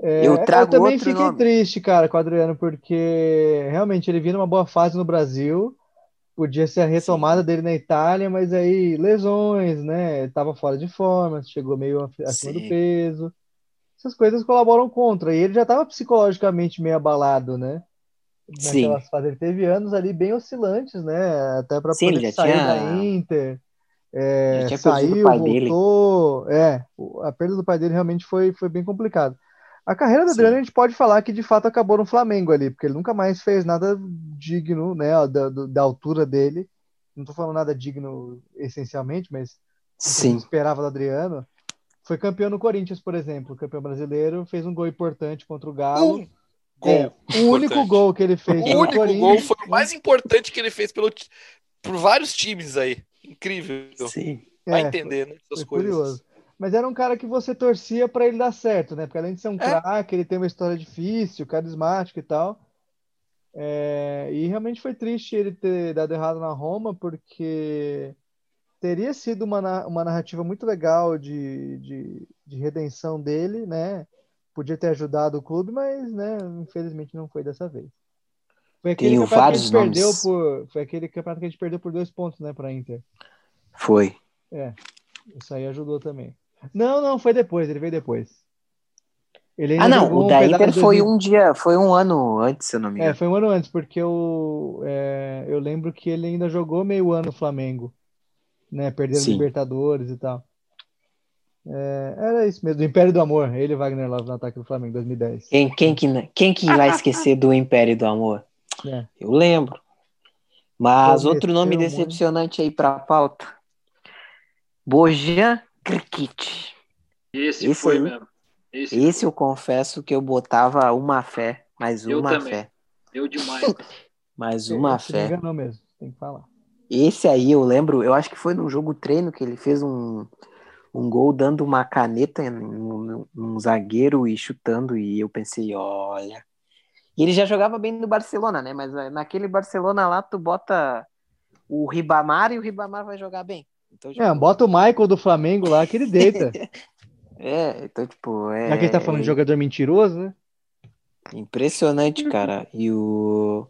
É, Eu trago também outro fiquei nome. triste, cara, com o Adriano, porque realmente ele vinha numa boa fase no Brasil. Podia ser a retomada dele na Itália, mas aí lesões, né? Tava fora de forma, chegou meio acima do Sim. peso. Essas coisas colaboram contra. E ele já estava psicologicamente meio abalado, né? Sim. Fases. Ele teve anos ali bem oscilantes, né? Até para poder já sair tinha- da Inter. É, Já tinha saiu, o pai dele. voltou. É, o- a perda do pai dele realmente foi, foi bem complicado. A carreira do. Adriano a gente pode falar que de fato acabou no Flamengo ali, porque ele nunca mais fez nada digno, né, da, da altura dele. Não tô falando nada digno essencialmente, mas Sim. esperava do Adriano. Foi campeão no Corinthians, por exemplo, campeão brasileiro, fez um gol importante contra o Galo. Um gol. É, o único importante. gol que ele fez O único Corinthians. gol foi o mais importante que ele fez pelo, por vários times aí. Incrível. Sim. Vai É, entender, né? Essas Foi coisas. curioso. Mas era um cara que você torcia pra ele dar certo, né? Porque além de ser um É. craque, ele tem uma história difícil, carismático e tal. É, E realmente foi triste ele ter dado errado na Roma, porque teria sido uma, uma narrativa muito legal de, de, de redenção dele, né? Podia ter ajudado o clube, mas, né, infelizmente não foi dessa vez. Foi aquele Tenho campeonato que a vários gente perdeu por, foi aquele campeonato que a gente perdeu por dois pontos, né, para Inter. Foi. Isso aí ajudou também. Não, não, foi depois, ele veio depois. Ele Ah, não, o da Inter foi 2000. um dia, foi um ano antes, se eu não me É, engano. foi um ano antes, porque eu, é, eu lembro que ele ainda jogou meio ano no Flamengo, né? Perdendo Sim. Libertadores e tal. É, era isso mesmo, do Império do Amor. Ele e Wagner Love no ataque do Flamengo, 2010. Quem, quem, que, quem que vai esquecer do Império do Amor? É. Eu lembro. Mas outro nome mano. decepcionante aí pra pauta. Bojan Krkic. Esse, Esse foi aí. mesmo. Esse, Esse eu confesso que eu botava uma fé, mais Eu uma também. fé, deu demais. <laughs> mais uma Esse me fé. enganou mesmo, tem que falar. Esse aí eu lembro, eu acho que foi num jogo treino que ele fez um, um gol dando uma caneta em um, um zagueiro e chutando, e eu pensei, olha. E ele já jogava bem no Barcelona, né? Mas eh, naquele Barcelona lá, tu bota o Ribamar e o Ribamar vai jogar bem. Então, tipo, É, bota o Michael do Flamengo lá que ele deita. <laughs> é, então, tipo, é, Já que ele tá falando de jogador mentiroso, né? Impressionante, cara. E o,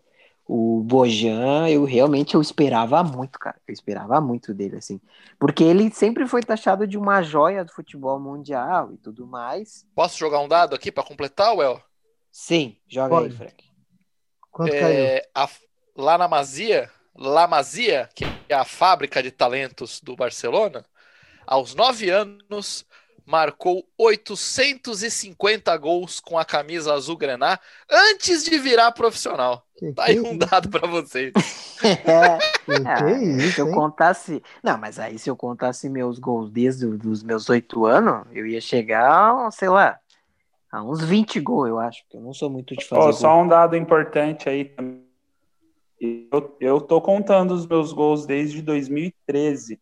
o Bojan, eu realmente eu esperava muito, cara. Eu esperava muito dele, assim. Porque ele sempre foi taxado de uma joia do futebol mundial e tudo mais. Posso jogar um dado aqui pra completar, Well? Sim, joga aí, Pode. Frank. Quanto caiu? É, a- lá na Masia, La Masia, que é a fábrica de talentos do Barcelona, aos nove anos marcou 850 gols com a camisa azul grená antes de virar profissional. Que, Tá aí que um isso? dado pra vocês. <laughs> É, Que, que ah, isso, se eu contasse. Não, mas aí se eu contasse meus gols desde os meus oito anos, eu ia chegar, sei lá, a uns 20 gols, eu acho. Porque eu não sou muito de fazer gol. só um dado importante aí também. Eu, eu tô contando os meus gols desde 2013.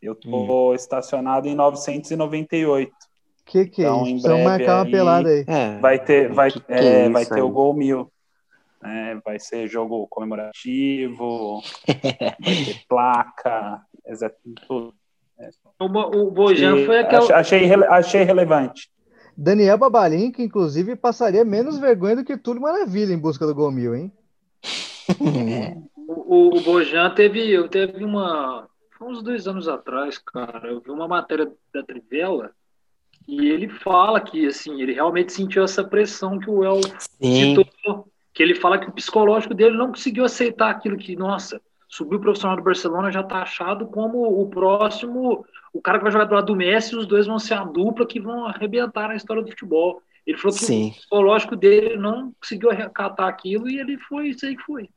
Eu tô estacionado em 998. Que que é Então, isso? Precisamos breve marcar uma aí- pelada aí. É, Vai ter, vai, Que que é, é vai ter o gol mil. né? vai ser jogo comemorativo, <laughs> vai ter placa, exato, tudo. O, Bo- o Bojan foi aquela. achei, achei relevante. Daniel Babalim, que inclusive passaria menos vergonha do que Túlio Maravilha em busca do gol mil, hein? O, o Bojan teve, eu teve uma. Foi uns dois anos atrás, cara. Eu vi uma matéria da Trivela e ele fala que assim, ele realmente sentiu essa pressão que o El Sim, citou. Que ele fala que o psicológico dele não conseguiu aceitar aquilo que, nossa, subiu o profissional do Barcelona já tá achado como o próximo, o cara que vai jogar do lado do Messi, os dois vão ser a dupla que vão arrebentar na história do futebol. Ele falou que Sim. o psicológico dele não conseguiu acatar aquilo e ele foi isso aí que foi.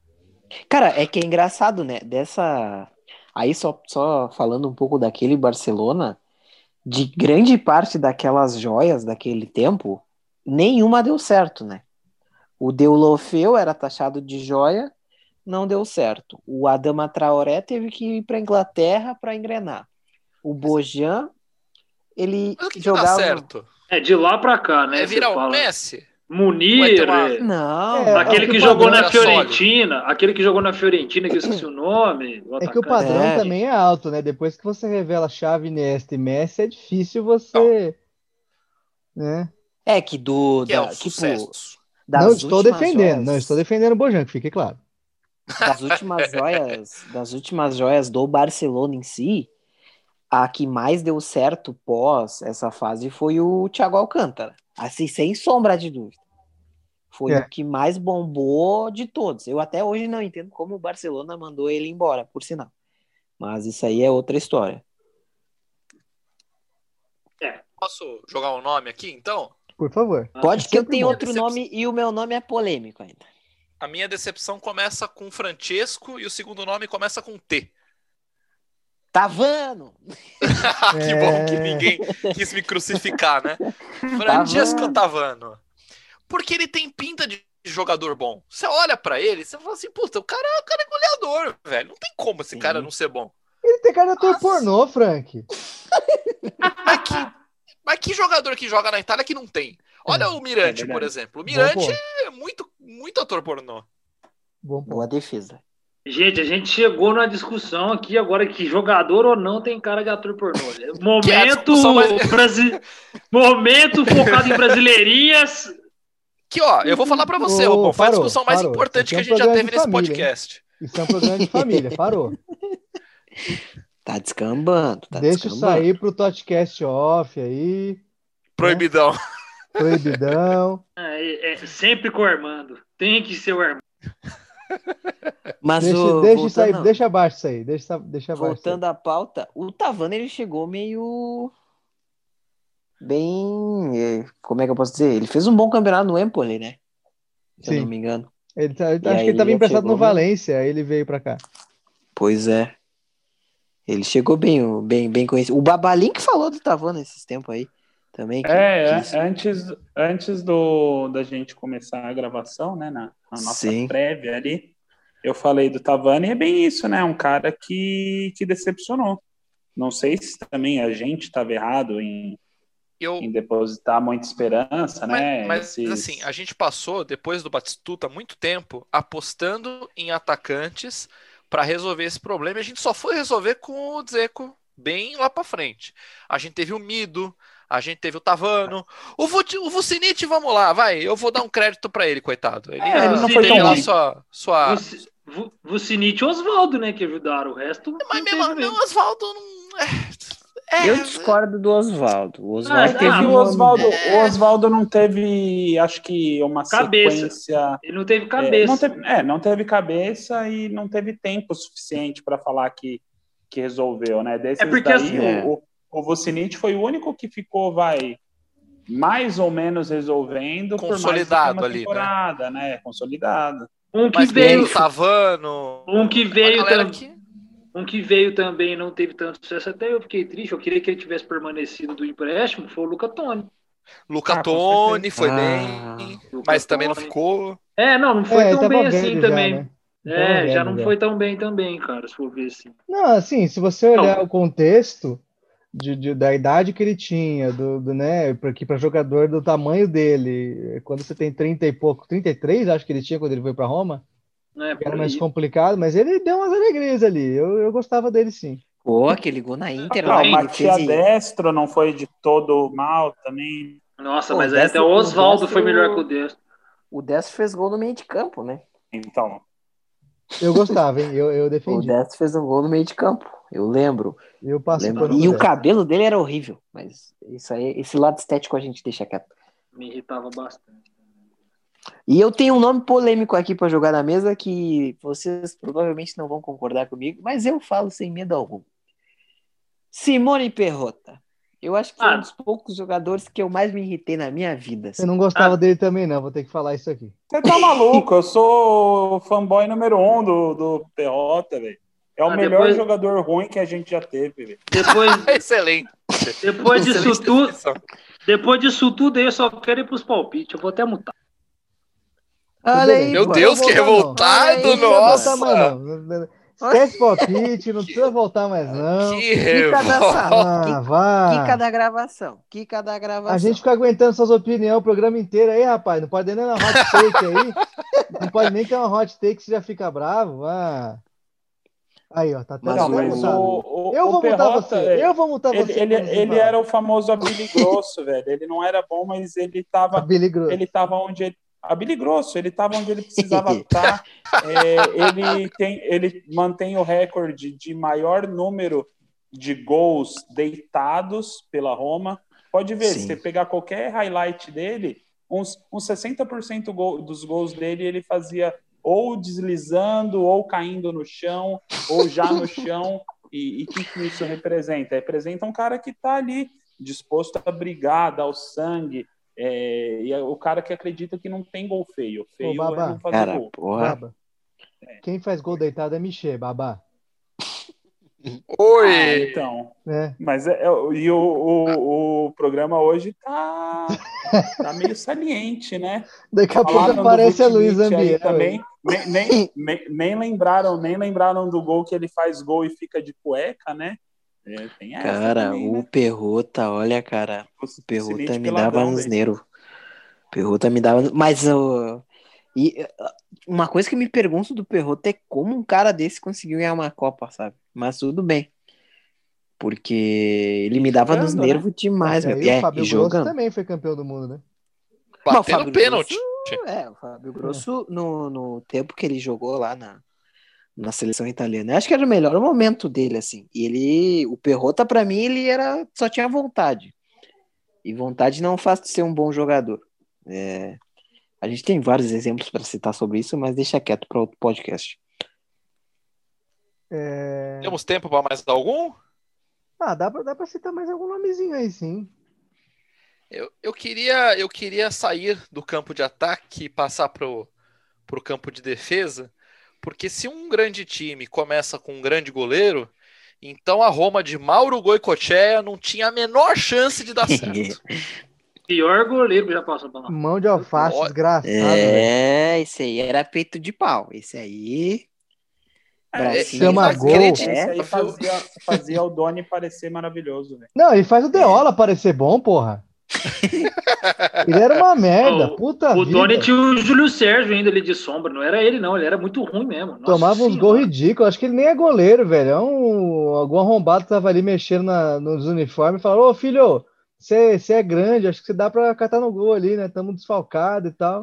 Cara, é que é engraçado, né? Dessa. Aí, só, só falando um pouco daquele Barcelona, de grande parte daquelas joias daquele tempo, nenhuma deu certo, né? O Deulofeu era taxado de joia, não deu certo. O Adama Traoré teve que ir para Inglaterra para engrenar. O Bojan, ele Mas o que, que jogava. dá certo? É de lá pra cá, né? É virar o fala. Messi? Munir, uma- é, Não, É, aquele é que que o jogou na sólido. Fiorentina, aquele que jogou na Fiorentina, que eu esqueci o nome. É que o padrão É. também é alto, né? Depois que você revela Xavi, Iniesta e Messi, é difícil você, né? é que do. Que é da- um tipo, não estou defendendo, joias- não estou defendendo o Bojan, que fique claro. das últimas joias, das últimas joias do Barcelona em si, a que mais deu certo pós essa fase foi o Thiago Alcântara. Assim, sem sombra de dúvida. Foi É. o que mais bombou de todos. Eu até hoje não entendo como o Barcelona mandou ele embora, por sinal. Mas isso aí é outra história. Posso jogar um nome aqui, então? Por favor. Pode que eu bom. outro nome e o meu nome é polêmico ainda. A minha decepção começa com Francesco e o segundo nome começa com T. Tavano! <laughs> que bom que É. ninguém quis me crucificar, né? <laughs> Francesco Tavano. Porque ele tem pinta de jogador bom. Você olha pra ele, você fala assim, puta, o cara, o cara é goleador, velho. Não tem como esse Sim. cara não ser bom. Ele tem cara de ator pornô, Frank. Mas que, mas que jogador que joga na Itália que não tem? Olha o Mirante, É por exemplo. O Mirante é muito, muito ator pornô. Bom. Boa defesa. Gente, a gente chegou numa discussão aqui agora que jogador ou não tem cara de ator pornô. <laughs> É Momento, discussão mais- brasi... Momento focado em <laughs> brasileirinhas. Que, ó, eu vou falar pra você, Ô, Robão, foi a discussão mais parou. importante que a é gente já teve nesse família, podcast. Isso é um programa de família, parou. <laughs> Tá descambando. Tá Deixa eu descambando. sair pro podcast off aí. Proibidão. Proibidão. <laughs> É, é, sempre com o Armando. Tem que ser o Armando. <laughs> Mas deixa, o, deixa, voltando, isso aí, deixa abaixo isso aí. Deixa, deixa abaixo. voltando à pauta, o Tavana ele chegou meio bem, eh, como é que eu posso dizer? Ele fez um bom campeonato no Empoli, né? Se eu Sim. não me engano. Ele tá- acho que ele estava emprestado chegou no bem. Valência, aí ele veio pra cá. Pois é. Ele chegou bem, bem, bem conhecido. O Babalim que falou do Tavana esses tempos aí também. que- É, que isso- é, antes, antes do, da gente começar a gravação, né, na, na nossa Sim. prévia ali, eu falei do Tavani, e é bem isso, né, um cara que, que decepcionou. Não sei se também a gente estava errado em, Eu, em depositar muita esperança, né? Mas, mas, esses- assim, a gente passou, depois do Batistuta, muito tempo apostando em atacantes para resolver esse problema. E a gente só foi resolver com o Dzeko bem lá para frente. A gente teve o Mido, a gente teve o Tavano. O, Vuc- o Vucinic, vamos lá, vai. Eu vou dar um crédito para ele, coitado. Ele, É, ele não foi tão lá sua. sua... Vuci- Vu- Vucinic e Oswaldo, né, que ajudaram. O resto. Mas mesmo, mesmo. não, Oswaldo não. É, é, Eu discordo do Oswaldo. O Ah, Oswaldo É teve um- Oswaldo, É. o Oswaldo não teve, acho que, uma Cabeça. sequência. Ele não teve É, cabeça. não teve, é, não teve cabeça e não teve tempo suficiente para falar que, que resolveu, né? Desses É porque daí, assim- É. o, o, o foi o único que ficou, vai, mais ou menos resolvendo por mais do que Consolidado uma ali, né? temporada, né? Consolidado. Um que mas veio. veio o Tavano. Um que veio galera tam- que- Um que veio também e não teve tanto sucesso, até eu fiquei triste. Eu queria que ele tivesse permanecido do empréstimo, foi o Luca Toni. Luca Ah, Toni foi Ah. bem, Luca mas também não ficou. É, não, não foi É, tão bem assim já, também. né? É, já não já. foi tão bem também, cara, se for ver assim. Não, assim, se você olhar Não. o contexto de, de- da idade que ele tinha, do, do né, para jogador do tamanho dele, quando você tem 30 e pouco, 33, acho que ele tinha quando ele foi para Roma, Que era mais complicado, mas ele deu umas alegrias ali. Eu, eu gostava dele sim. Pô, aquele gol na Inter Ah, lá, o ele Matia fez... Destro não foi de todo mal também. Nossa, Pô, mas aí até o Oswaldo Destro- foi melhor que o Destro. O Destro fez gol no meio de campo, né? Então, Eu gostava, hein? Eu, eu O defendi. Destro fez um gol no meio de campo. Eu lembro. Eu passo lembro. E o cabelo dele era horrível. Mas isso aí, esse lado estético a gente deixa quieto. Me irritava bastante. E eu tenho um nome polêmico aqui para jogar na mesa que vocês provavelmente não vão concordar comigo, mas eu falo sem medo algum. Simone Perrota. Eu acho que foi Ah. um dos poucos jogadores que eu mais me irritei na minha vida. assim. Eu não gostava Ah. dele também, não. Vou ter que falar isso aqui. Você tá maluco? Eu sou o fanboy número um do, do Perrota, velho. É o Ah, melhor depois- jogador ruim que a gente já teve, velho. Depois, <laughs> Excelente. depois disso tudo, depois disso tudo, aí eu só quero ir pros palpites. Eu vou até mutar. Olha aí, Meu pô. Deus, que voltar, revoltado, não. Não precisa nossa. voltar mais, não. Esquece palpite, não precisa voltar mais, não. <laughs> Que dessa- revolta. Ah. Kika da gravação. Kika da gravação. A gente fica aguentando suas opiniões o programa inteiro aí, rapaz. Não pode nem dar uma hot take aí. Não pode nem ter uma hot take, você já fica bravo. Ah. Aí, ó, tá até Mas Não, mas o, o, Eu vou multar Perrota, você. velho, Eu vou multar ele, você. ele, ele era o famoso Abili Grosso, velho. Ele não era bom, mas ele tava, ele tava onde ele. Abili Grosso, ele tava onde ele precisava <laughs> estar. É, ele, tem, ele mantém o recorde de maior número de gols deitados pela Roma. Pode ver, Sim. se você pegar qualquer highlight dele, uns, uns 60% gol, dos gols dele ele fazia ou deslizando, ou caindo no chão, ou já no <laughs> chão. E o que, que isso representa? Representa um cara que está ali disposto a brigar, dar o sangue. É, e é o cara que acredita que não tem gol feio. Feio Babá. é não fazer Cara, gol. porra. Baba. Quem faz gol deitado é Michê, babá. Ah, Oi. então. Né? Mas é, é- e o, o, o programa hoje tá, tá meio saliente, né? Daqui a pouco Falaram aparece a Luiz Ambiel. também. Nem, nem, nem, nem lembraram, nem lembraram do gol que ele faz gol e fica de cueca, né? É, tem essa Cara, também, o né? Perrota, olha, cara. O Perrota me dava nos velho. nervos. Perrota me dava. Mas uh, e, uh, uma coisa que me pergunto do Perrota é como um cara desse conseguiu ganhar uma Copa, sabe? Mas tudo bem. Porque ele me dava nos Jogando, né? nervos demais, Mas meu. É, o Fábio e Grosso jogando. também foi campeão do mundo, né? Mas o Batendo Fábio pênalti. É, o Fábio Grosso, no, no tempo que ele jogou lá na, na seleção italiana, eu acho que era o melhor momento dele, assim. E ele, o Perrota, pra mim, ele era, só tinha vontade. E vontade não faz de ser um bom jogador. É, a gente tem vários exemplos para citar sobre isso, mas deixa quieto para outro podcast. É... Temos tempo para mais algum? Ah, dá pra, dá pra citar mais algum nomezinho aí, sim. Eu, eu, queria, eu queria sair do campo de ataque e passar pro, pro campo de defesa, porque se um grande time começa com um grande goleiro, então a Roma de Mauro Goicoechea não tinha a menor chance de dar <laughs> certo. Pior goleiro que já passou pra lá. Mão de alface, Ó, desgraçado. velho. É, esse aí era peito de pau. Esse aí. bracinho chama gol. é. aí fazia, fazia o Doni parecer maravilhoso, velho. Não, ele faz o Deola parecer bom, porra. <laughs> Ele era uma merda, O- puta O vida. Doni tinha o Júlio Sérgio ainda ali de sombra. Não era ele, não. Ele era muito ruim mesmo. Nossa Tomava uns gols ridículos. Acho que ele nem é goleiro, velho. É um... Algum arrombado tava ali mexendo na- nos uniformes e falou: Ô filho, você é grande, acho que você dá pra catar no gol ali, né? Tamo desfalcado e tal.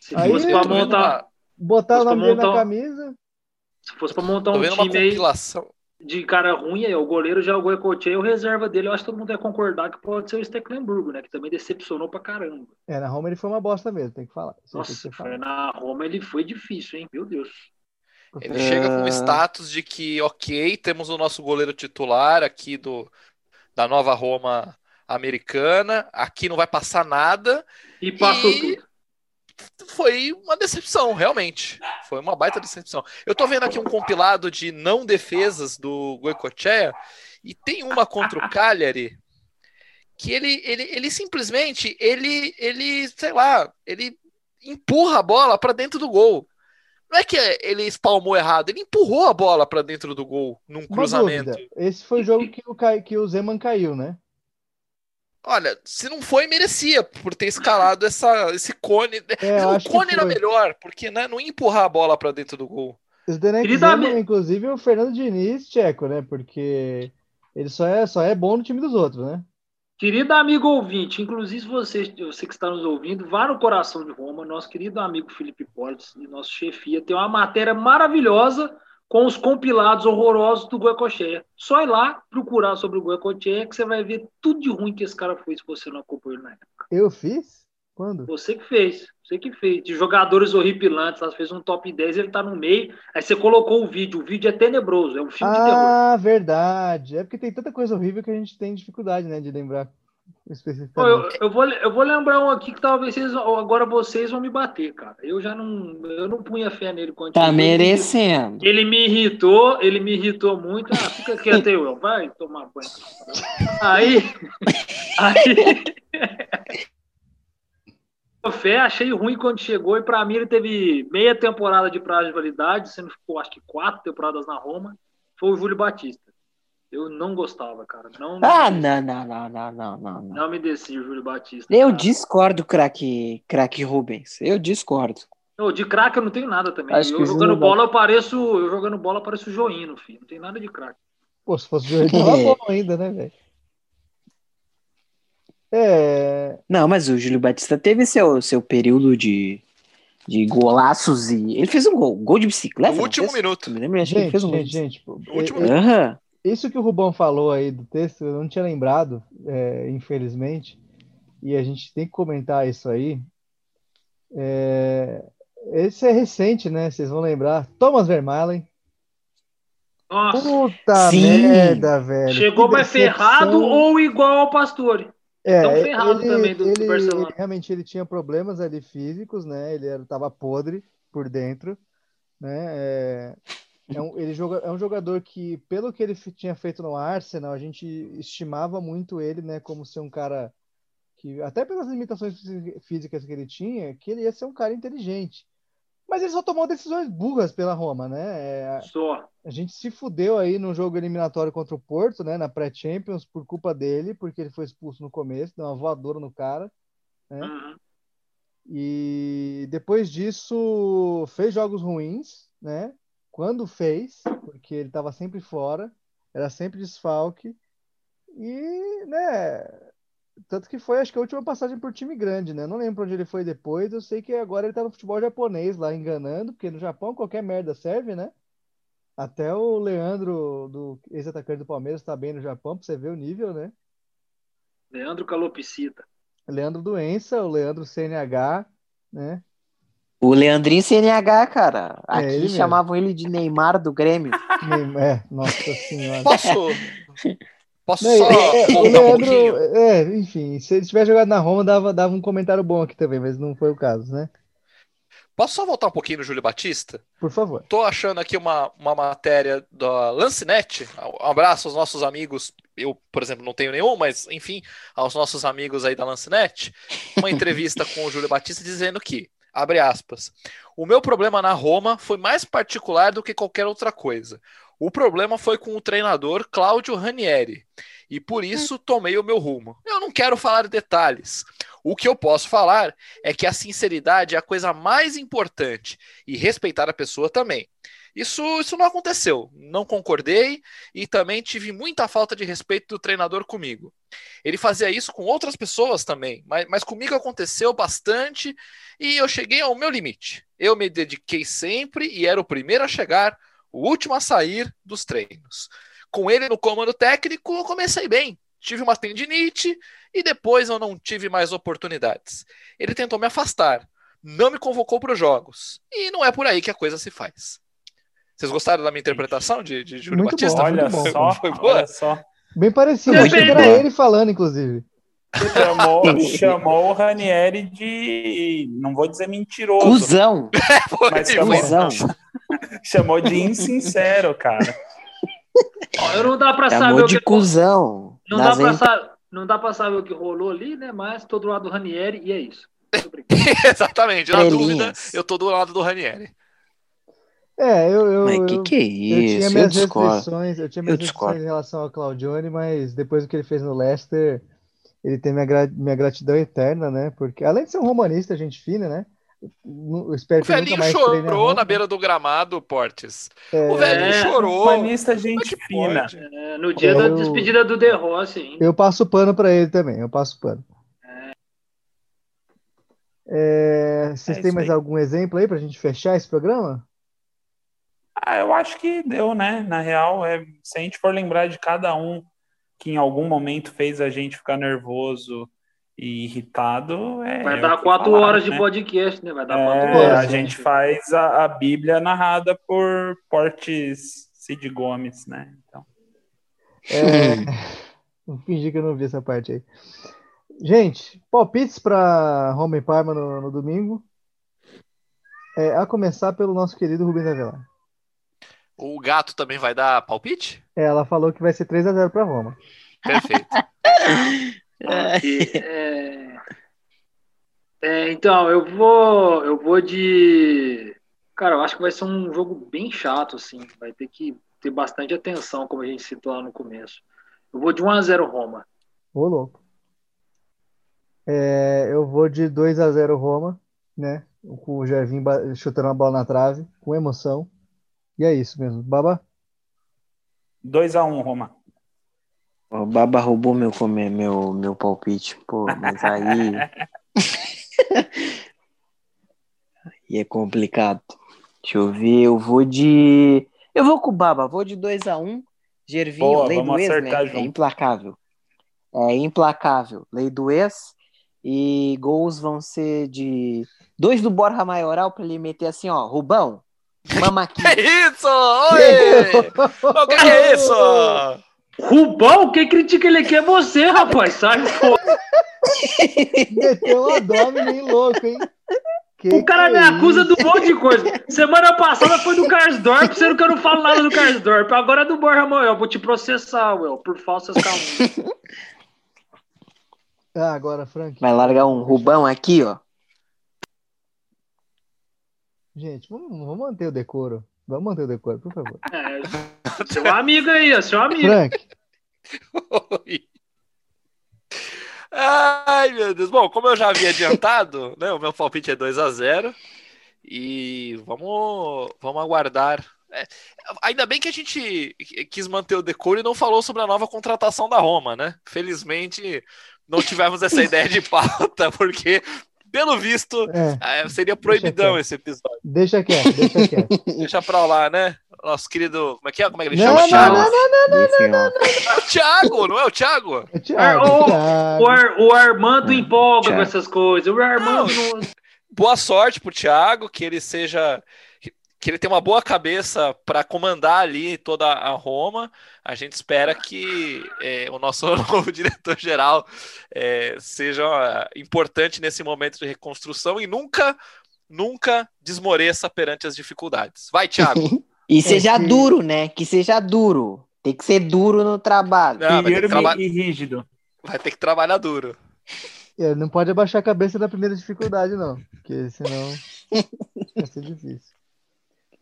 Se Aí- fosse pra montar, Botar o nome dele na camisa. se fosse pra montar um time aí compilação. De cara ruim, aí, o goleiro já é o Goicoechea, o reserva dele, eu acho que todo mundo vai concordar que pode ser o Stecklenburgo, né? Que também decepcionou pra caramba. É, na Roma ele foi uma bosta mesmo, tem que falar. Que Nossa, falado. na Roma ele foi difícil, hein? Meu Deus. Ele chega com o Ah. status de que, ok, temos o nosso goleiro titular aqui do, da nova Roma americana, aqui não vai passar nada. E passou E- tudo. Foi uma decepção, realmente. Foi uma baita decepção. Eu tô vendo aqui um compilado de não defesas do Goicoechea e tem uma contra o Cagliari que ele, ele, ele simplesmente, ele, ele, sei lá, ele empurra a bola pra dentro do gol. Não é que ele espalmou errado, ele empurrou a bola pra dentro do gol num Uma cruzamento. dúvida. Esse foi o jogo que o, que o Zeman caiu, né? Olha, se não foi, merecia por ter escalado essa, esse cone. É, o cone era melhor, porque né, não ia empurrar a bola pra dentro do gol. Ami- inclusive, é o Fernando Diniz tcheco, né? Porque ele só é, só é bom no time dos outros, né? Querido amigo ouvinte, inclusive você, você que está nos ouvindo, vá no Coração de Roma, nosso querido amigo Felipe Portes e nosso chefia tem uma matéria maravilhosa com os compilados horrorosos do Goicoechea. Só ir lá procurar sobre o Goicoechea que você vai ver tudo de ruim que esse cara fez se você não acompanhou na época. Eu fiz? Quando? Você que fez, você que fez. De jogadores horripilantes, ela fez um top 10, ele tá no meio, aí você colocou o vídeo, o vídeo é tenebroso, é um filme de terror. Ah, verdade. É porque tem tanta coisa horrível que a gente tem dificuldade, né, de lembrar. Eu, eu, vou, eu vou lembrar um aqui que talvez vocês, agora vocês vão me bater, cara. Eu já não, eu não punha fé nele quando Tá ele- merecendo. Ele me irritou, ele me irritou muito. Ah, fica quieto aí, Will. Vai tomar banho. Aí, <laughs> aí, <laughs> fé, achei ruim quando chegou e pra mim ele teve meia temporada de prazo de validade, sendo que ficou acho que quatro temporadas na Roma. Foi o Júlio Batista. Eu não gostava, cara. Não, Ah, não, não, não, não, não, não, não. Não me desci o Júlio Batista. Eu cara. discordo, craque, craque Rubens. Eu discordo. De craque eu não tenho nada também. Acho eu jogando bola, eu pareço. Eu jogando bola, eu pareço o Joino, filho. Não tem nada de craque. Pô, se fosse o tava <laughs> bom ainda, né, velho? É, Não, mas o Júlio Batista teve seu, seu período de, de golaços e. Ele fez um gol, gol de bicicleta. No último fez? minuto. Me lembro, acho que ele gente, fez um gol. gente, de gente, pô, último. Isso que o Rubão falou aí do texto, eu não tinha lembrado, é, infelizmente, e a gente tem que comentar isso aí. É, esse é recente, né? Vocês vão lembrar. Thomas Vermaelen. Nossa, Puta Sim. merda, velho. chegou mais ferrado ou igual ao Pastore. É, tão ferrado ele, também do- do ele- Barcelona. ele realmente ele tinha problemas ali físicos, né? Ele era, tava podre por dentro, né? É, é um, ele joga, é um jogador que, pelo que ele tinha feito no Arsenal, a gente estimava muito ele, né? Como ser um cara que, até pelas limitações fí- físicas que ele tinha, que ele ia ser um cara inteligente. Mas ele só tomou decisões burras pela Roma, né? É, Só. a gente se fudeu aí no jogo eliminatório contra o Porto, né? Na pré-Champions, por culpa dele, porque ele foi expulso no começo, deu uma voadora no cara. né? Uhum. E depois disso fez jogos ruins, né? Quando fez, porque ele estava sempre fora, era sempre desfalque. E, né? Tanto que foi, acho que a última passagem por time grande, né? Não lembro onde ele foi depois. Eu sei que agora ele tá no futebol japonês lá enganando, porque no Japão qualquer merda serve, né? Até o Leandro, do ex-atacante do Palmeiras, tá bem no Japão, pra você ver o nível, né? Leandro Calopsita. Leandro Doença, o Leandro CNH, né? O Leandrinho CNH, cara. É, Aqui ele mesmo. chamavam ele de Neymar do Grêmio. É, nossa senhora. Posso. Posso Não, só é, é, o voltar um Leandro, pouquinho? é, enfim, se ele tivesse jogado na Roma, dava, dava um comentário bom aqui também, mas não foi o caso, né? Posso só voltar um pouquinho no Júlio Batista? Por favor. Tô achando aqui uma, uma matéria da Lancinete. Um abraço aos nossos amigos. Eu, por exemplo, não tenho nenhum, mas enfim, aos nossos amigos aí da Lancinete. Uma entrevista com o Júlio Batista dizendo que, abre aspas, o meu problema na Roma foi mais particular do que qualquer outra coisa. O problema foi com o treinador Cláudio Ranieri. E por isso tomei o meu rumo. Eu não quero falar detalhes. O que eu posso falar é que a sinceridade é a coisa mais importante e respeitar a pessoa também. Isso, isso não aconteceu. Não concordei e também tive muita falta de respeito do treinador comigo. Ele fazia isso com outras pessoas também, mas, mas comigo aconteceu bastante e eu cheguei ao meu limite. Eu me dediquei sempre e era o primeiro a chegar, o último a sair dos treinos. Com ele no comando técnico, eu comecei bem. Tive uma tendinite e depois eu não tive mais oportunidades. Ele tentou me afastar, não me convocou para os jogos. E não é por aí que a coisa se faz. Vocês gostaram da minha interpretação de, de Júlio Muito Batista? bom, Olha muito bom. só, Foi boa? olha só. Bem parecido, achei que era ele falando, inclusive. Chamou, chamou o Ranieri de. Não vou dizer mentiroso, Cusão. <laughs> Foi, Mas chamou- Cusão. <laughs> chamou de insincero, cara. Eu não dá pra saber Chamou o de que cuzão. não dá, pra sa... não dá pra saber o que rolou ali, né? Mas tô do lado do Ranieri e é isso. <laughs> Exatamente. Na dúvida, eu tô do lado do Ranieri. É, eu, eu, Mas que eu, que é eu tinha isso? Eu minhas discordo. restrições, eu tinha minhas Eu restrições em relação ao Claudione, mas depois do que ele fez no Leicester, ele tem minha, gra- minha gratidão eterna, né? Porque além de ser um romanista, gente fina, né? Eu espero O que velhinho a chorou na beira do gramado, Portes. É, O velhinho É, chorou. É gente fina. É, no dia da Eu- despedida do De Rossi ainda. Eu passo pano pra ele também, eu passo pano. É, vocês É têm mais aí. algum exemplo aí pra gente fechar esse programa? Ah, eu acho que deu, né? Na real, é, se a gente for lembrar de cada um que em algum momento fez a gente ficar nervoso e irritado, é. Vai é dar quatro falaram, horas de né? podcast, né? Vai dar É, quatro horas. a gente faz a, a Bíblia narrada por Portes Cid Gomes, né? Então, É, <laughs> vou fingir que eu não vi essa parte aí. Gente, palpites para Roma e Parma no, no domingo. É, a começar pelo nosso querido Rubens Avelar. O gato também vai dar palpite? É, ela falou que vai ser 3 a 0 para Roma. Perfeito. <laughs> É, é, então, eu vou, eu vou de. Cara, eu acho que vai ser um jogo bem chato, assim. Vai ter que ter bastante atenção, como a gente citou lá no começo. Eu vou de 1x0 Roma. Ô, louco. É, eu vou de 2 a 0 Roma, né? Com o Jervinho ba- chutando a bola na trave, com emoção. E é isso mesmo. Baba? 2x1, Roma. O Baba roubou meu, meu, meu palpite. Pô, mas aí. <laughs> aí é complicado. Deixa eu ver, eu vou de. Eu vou com o Baba, vou de 2x1. Gervinho, Boa, lei do ex, né? É implacável. É implacável. Lei do ex. E gols vão ser de. Dois do Borja Maioral pra ele meter assim, ó. Rubão, mama aqui. <laughs> Que isso? Oi! <laughs> O que, é isso? Rubão, quem critica ele aqui é você, rapaz. Sai fora. <laughs> Meteu um abdômen louco, hein? Que O cara que me é acusa isso? de um monte de coisa. Semana passada foi do Karsdorp, sendo que eu não falo nada do Karsdorp. Agora é do Borja Moel. Vou te processar, Will, por falsas calúnias. Ah, agora, Frank. Vai largar um Rubão aqui, ó. Gente, vamos, vamos manter o decoro. Vamos manter o decoro, por favor. <laughs> É, seu amigo aí, ó, seu amigo. Frank, Oi. Ai, meu Deus. Bom, como eu já havia adiantado, <laughs> né, o meu palpite é 2 a 0 e vamos, vamos aguardar. É, ainda bem que a gente quis manter o decoro e não falou sobre a nova contratação da Roma, né? Felizmente não tivemos essa <laughs> ideia de pauta, porque pelo visto, é. seria proibidão esse episódio. Deixa quieto, deixa quieto. <laughs> deixa pra lá, né? Nosso querido. Como é que é? Como é que ele não, chama? Não, não, não, não, não, não, não, É o Thiago, não é o Thiago? É o Thiago. O, Thiago. o, Ar, o Armando empolga Thiago. com essas coisas. O Armando não... Boa sorte pro Thiago, que ele seja que ele tem uma boa cabeça para comandar ali toda a Roma. A gente espera que é, o nosso <laughs> novo diretor-geral é, seja importante nesse momento de reconstrução e nunca, nunca desmoreça perante as dificuldades. Vai, Thiago. <laughs> e seja que... duro, né? Que seja duro. Tem que ser duro no trabalho. Não, vai ter que traba... e rígido. Vai ter que trabalhar duro. É, não pode abaixar a cabeça na primeira dificuldade, não. Porque senão vai ser difícil.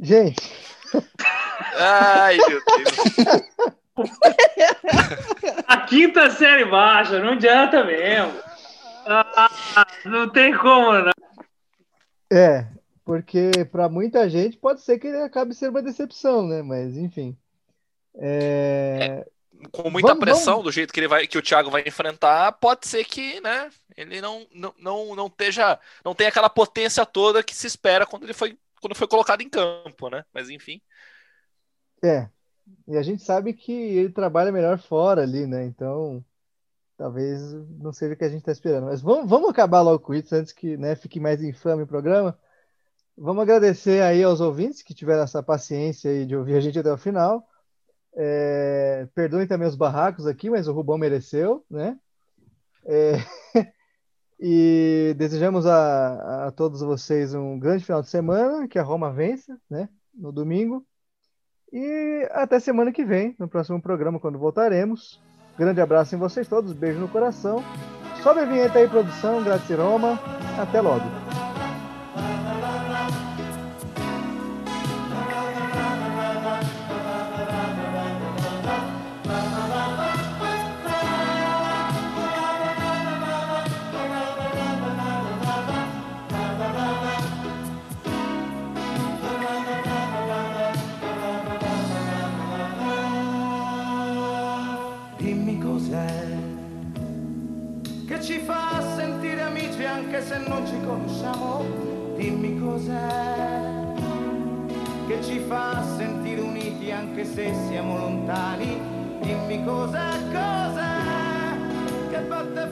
Gente. Ai, meu Deus. A quinta série baixa, não adianta mesmo. Ah, não tem como, não. É, porque para muita gente pode ser que ele acabe sendo uma decepção, né? Mas, enfim. É... É, com muita vamos, pressão vamos. do jeito que ele vai, que o Thiago vai enfrentar, pode ser que, né? Ele não, não, não, não esteja, não tem aquela potência toda que se espera quando ele foi quando foi colocado em campo, né? Mas enfim. É. E a gente sabe que ele trabalha melhor fora ali, né? Então, talvez não seja o que a gente está esperando. Mas vamos, vamos acabar logo com isso antes que né, fique mais infame o programa. Vamos agradecer aí aos ouvintes que tiveram essa paciência de ouvir a gente até o final. É, perdoem também os barracos aqui, mas o Rubão mereceu, né? É, <laughs> E desejamos a, a todos vocês um grande final de semana, que a Roma vença, né? No domingo. E até semana que vem, no próximo programa, quando voltaremos. Grande abraço em vocês todos, beijo no coração. Sobe a vinheta aí, produção, Grazie Roma. Até logo. Conosciamo, dimmi cos'è che ci fa sentire uniti anche se siamo lontani, dimmi cos'è, cos'è che batte.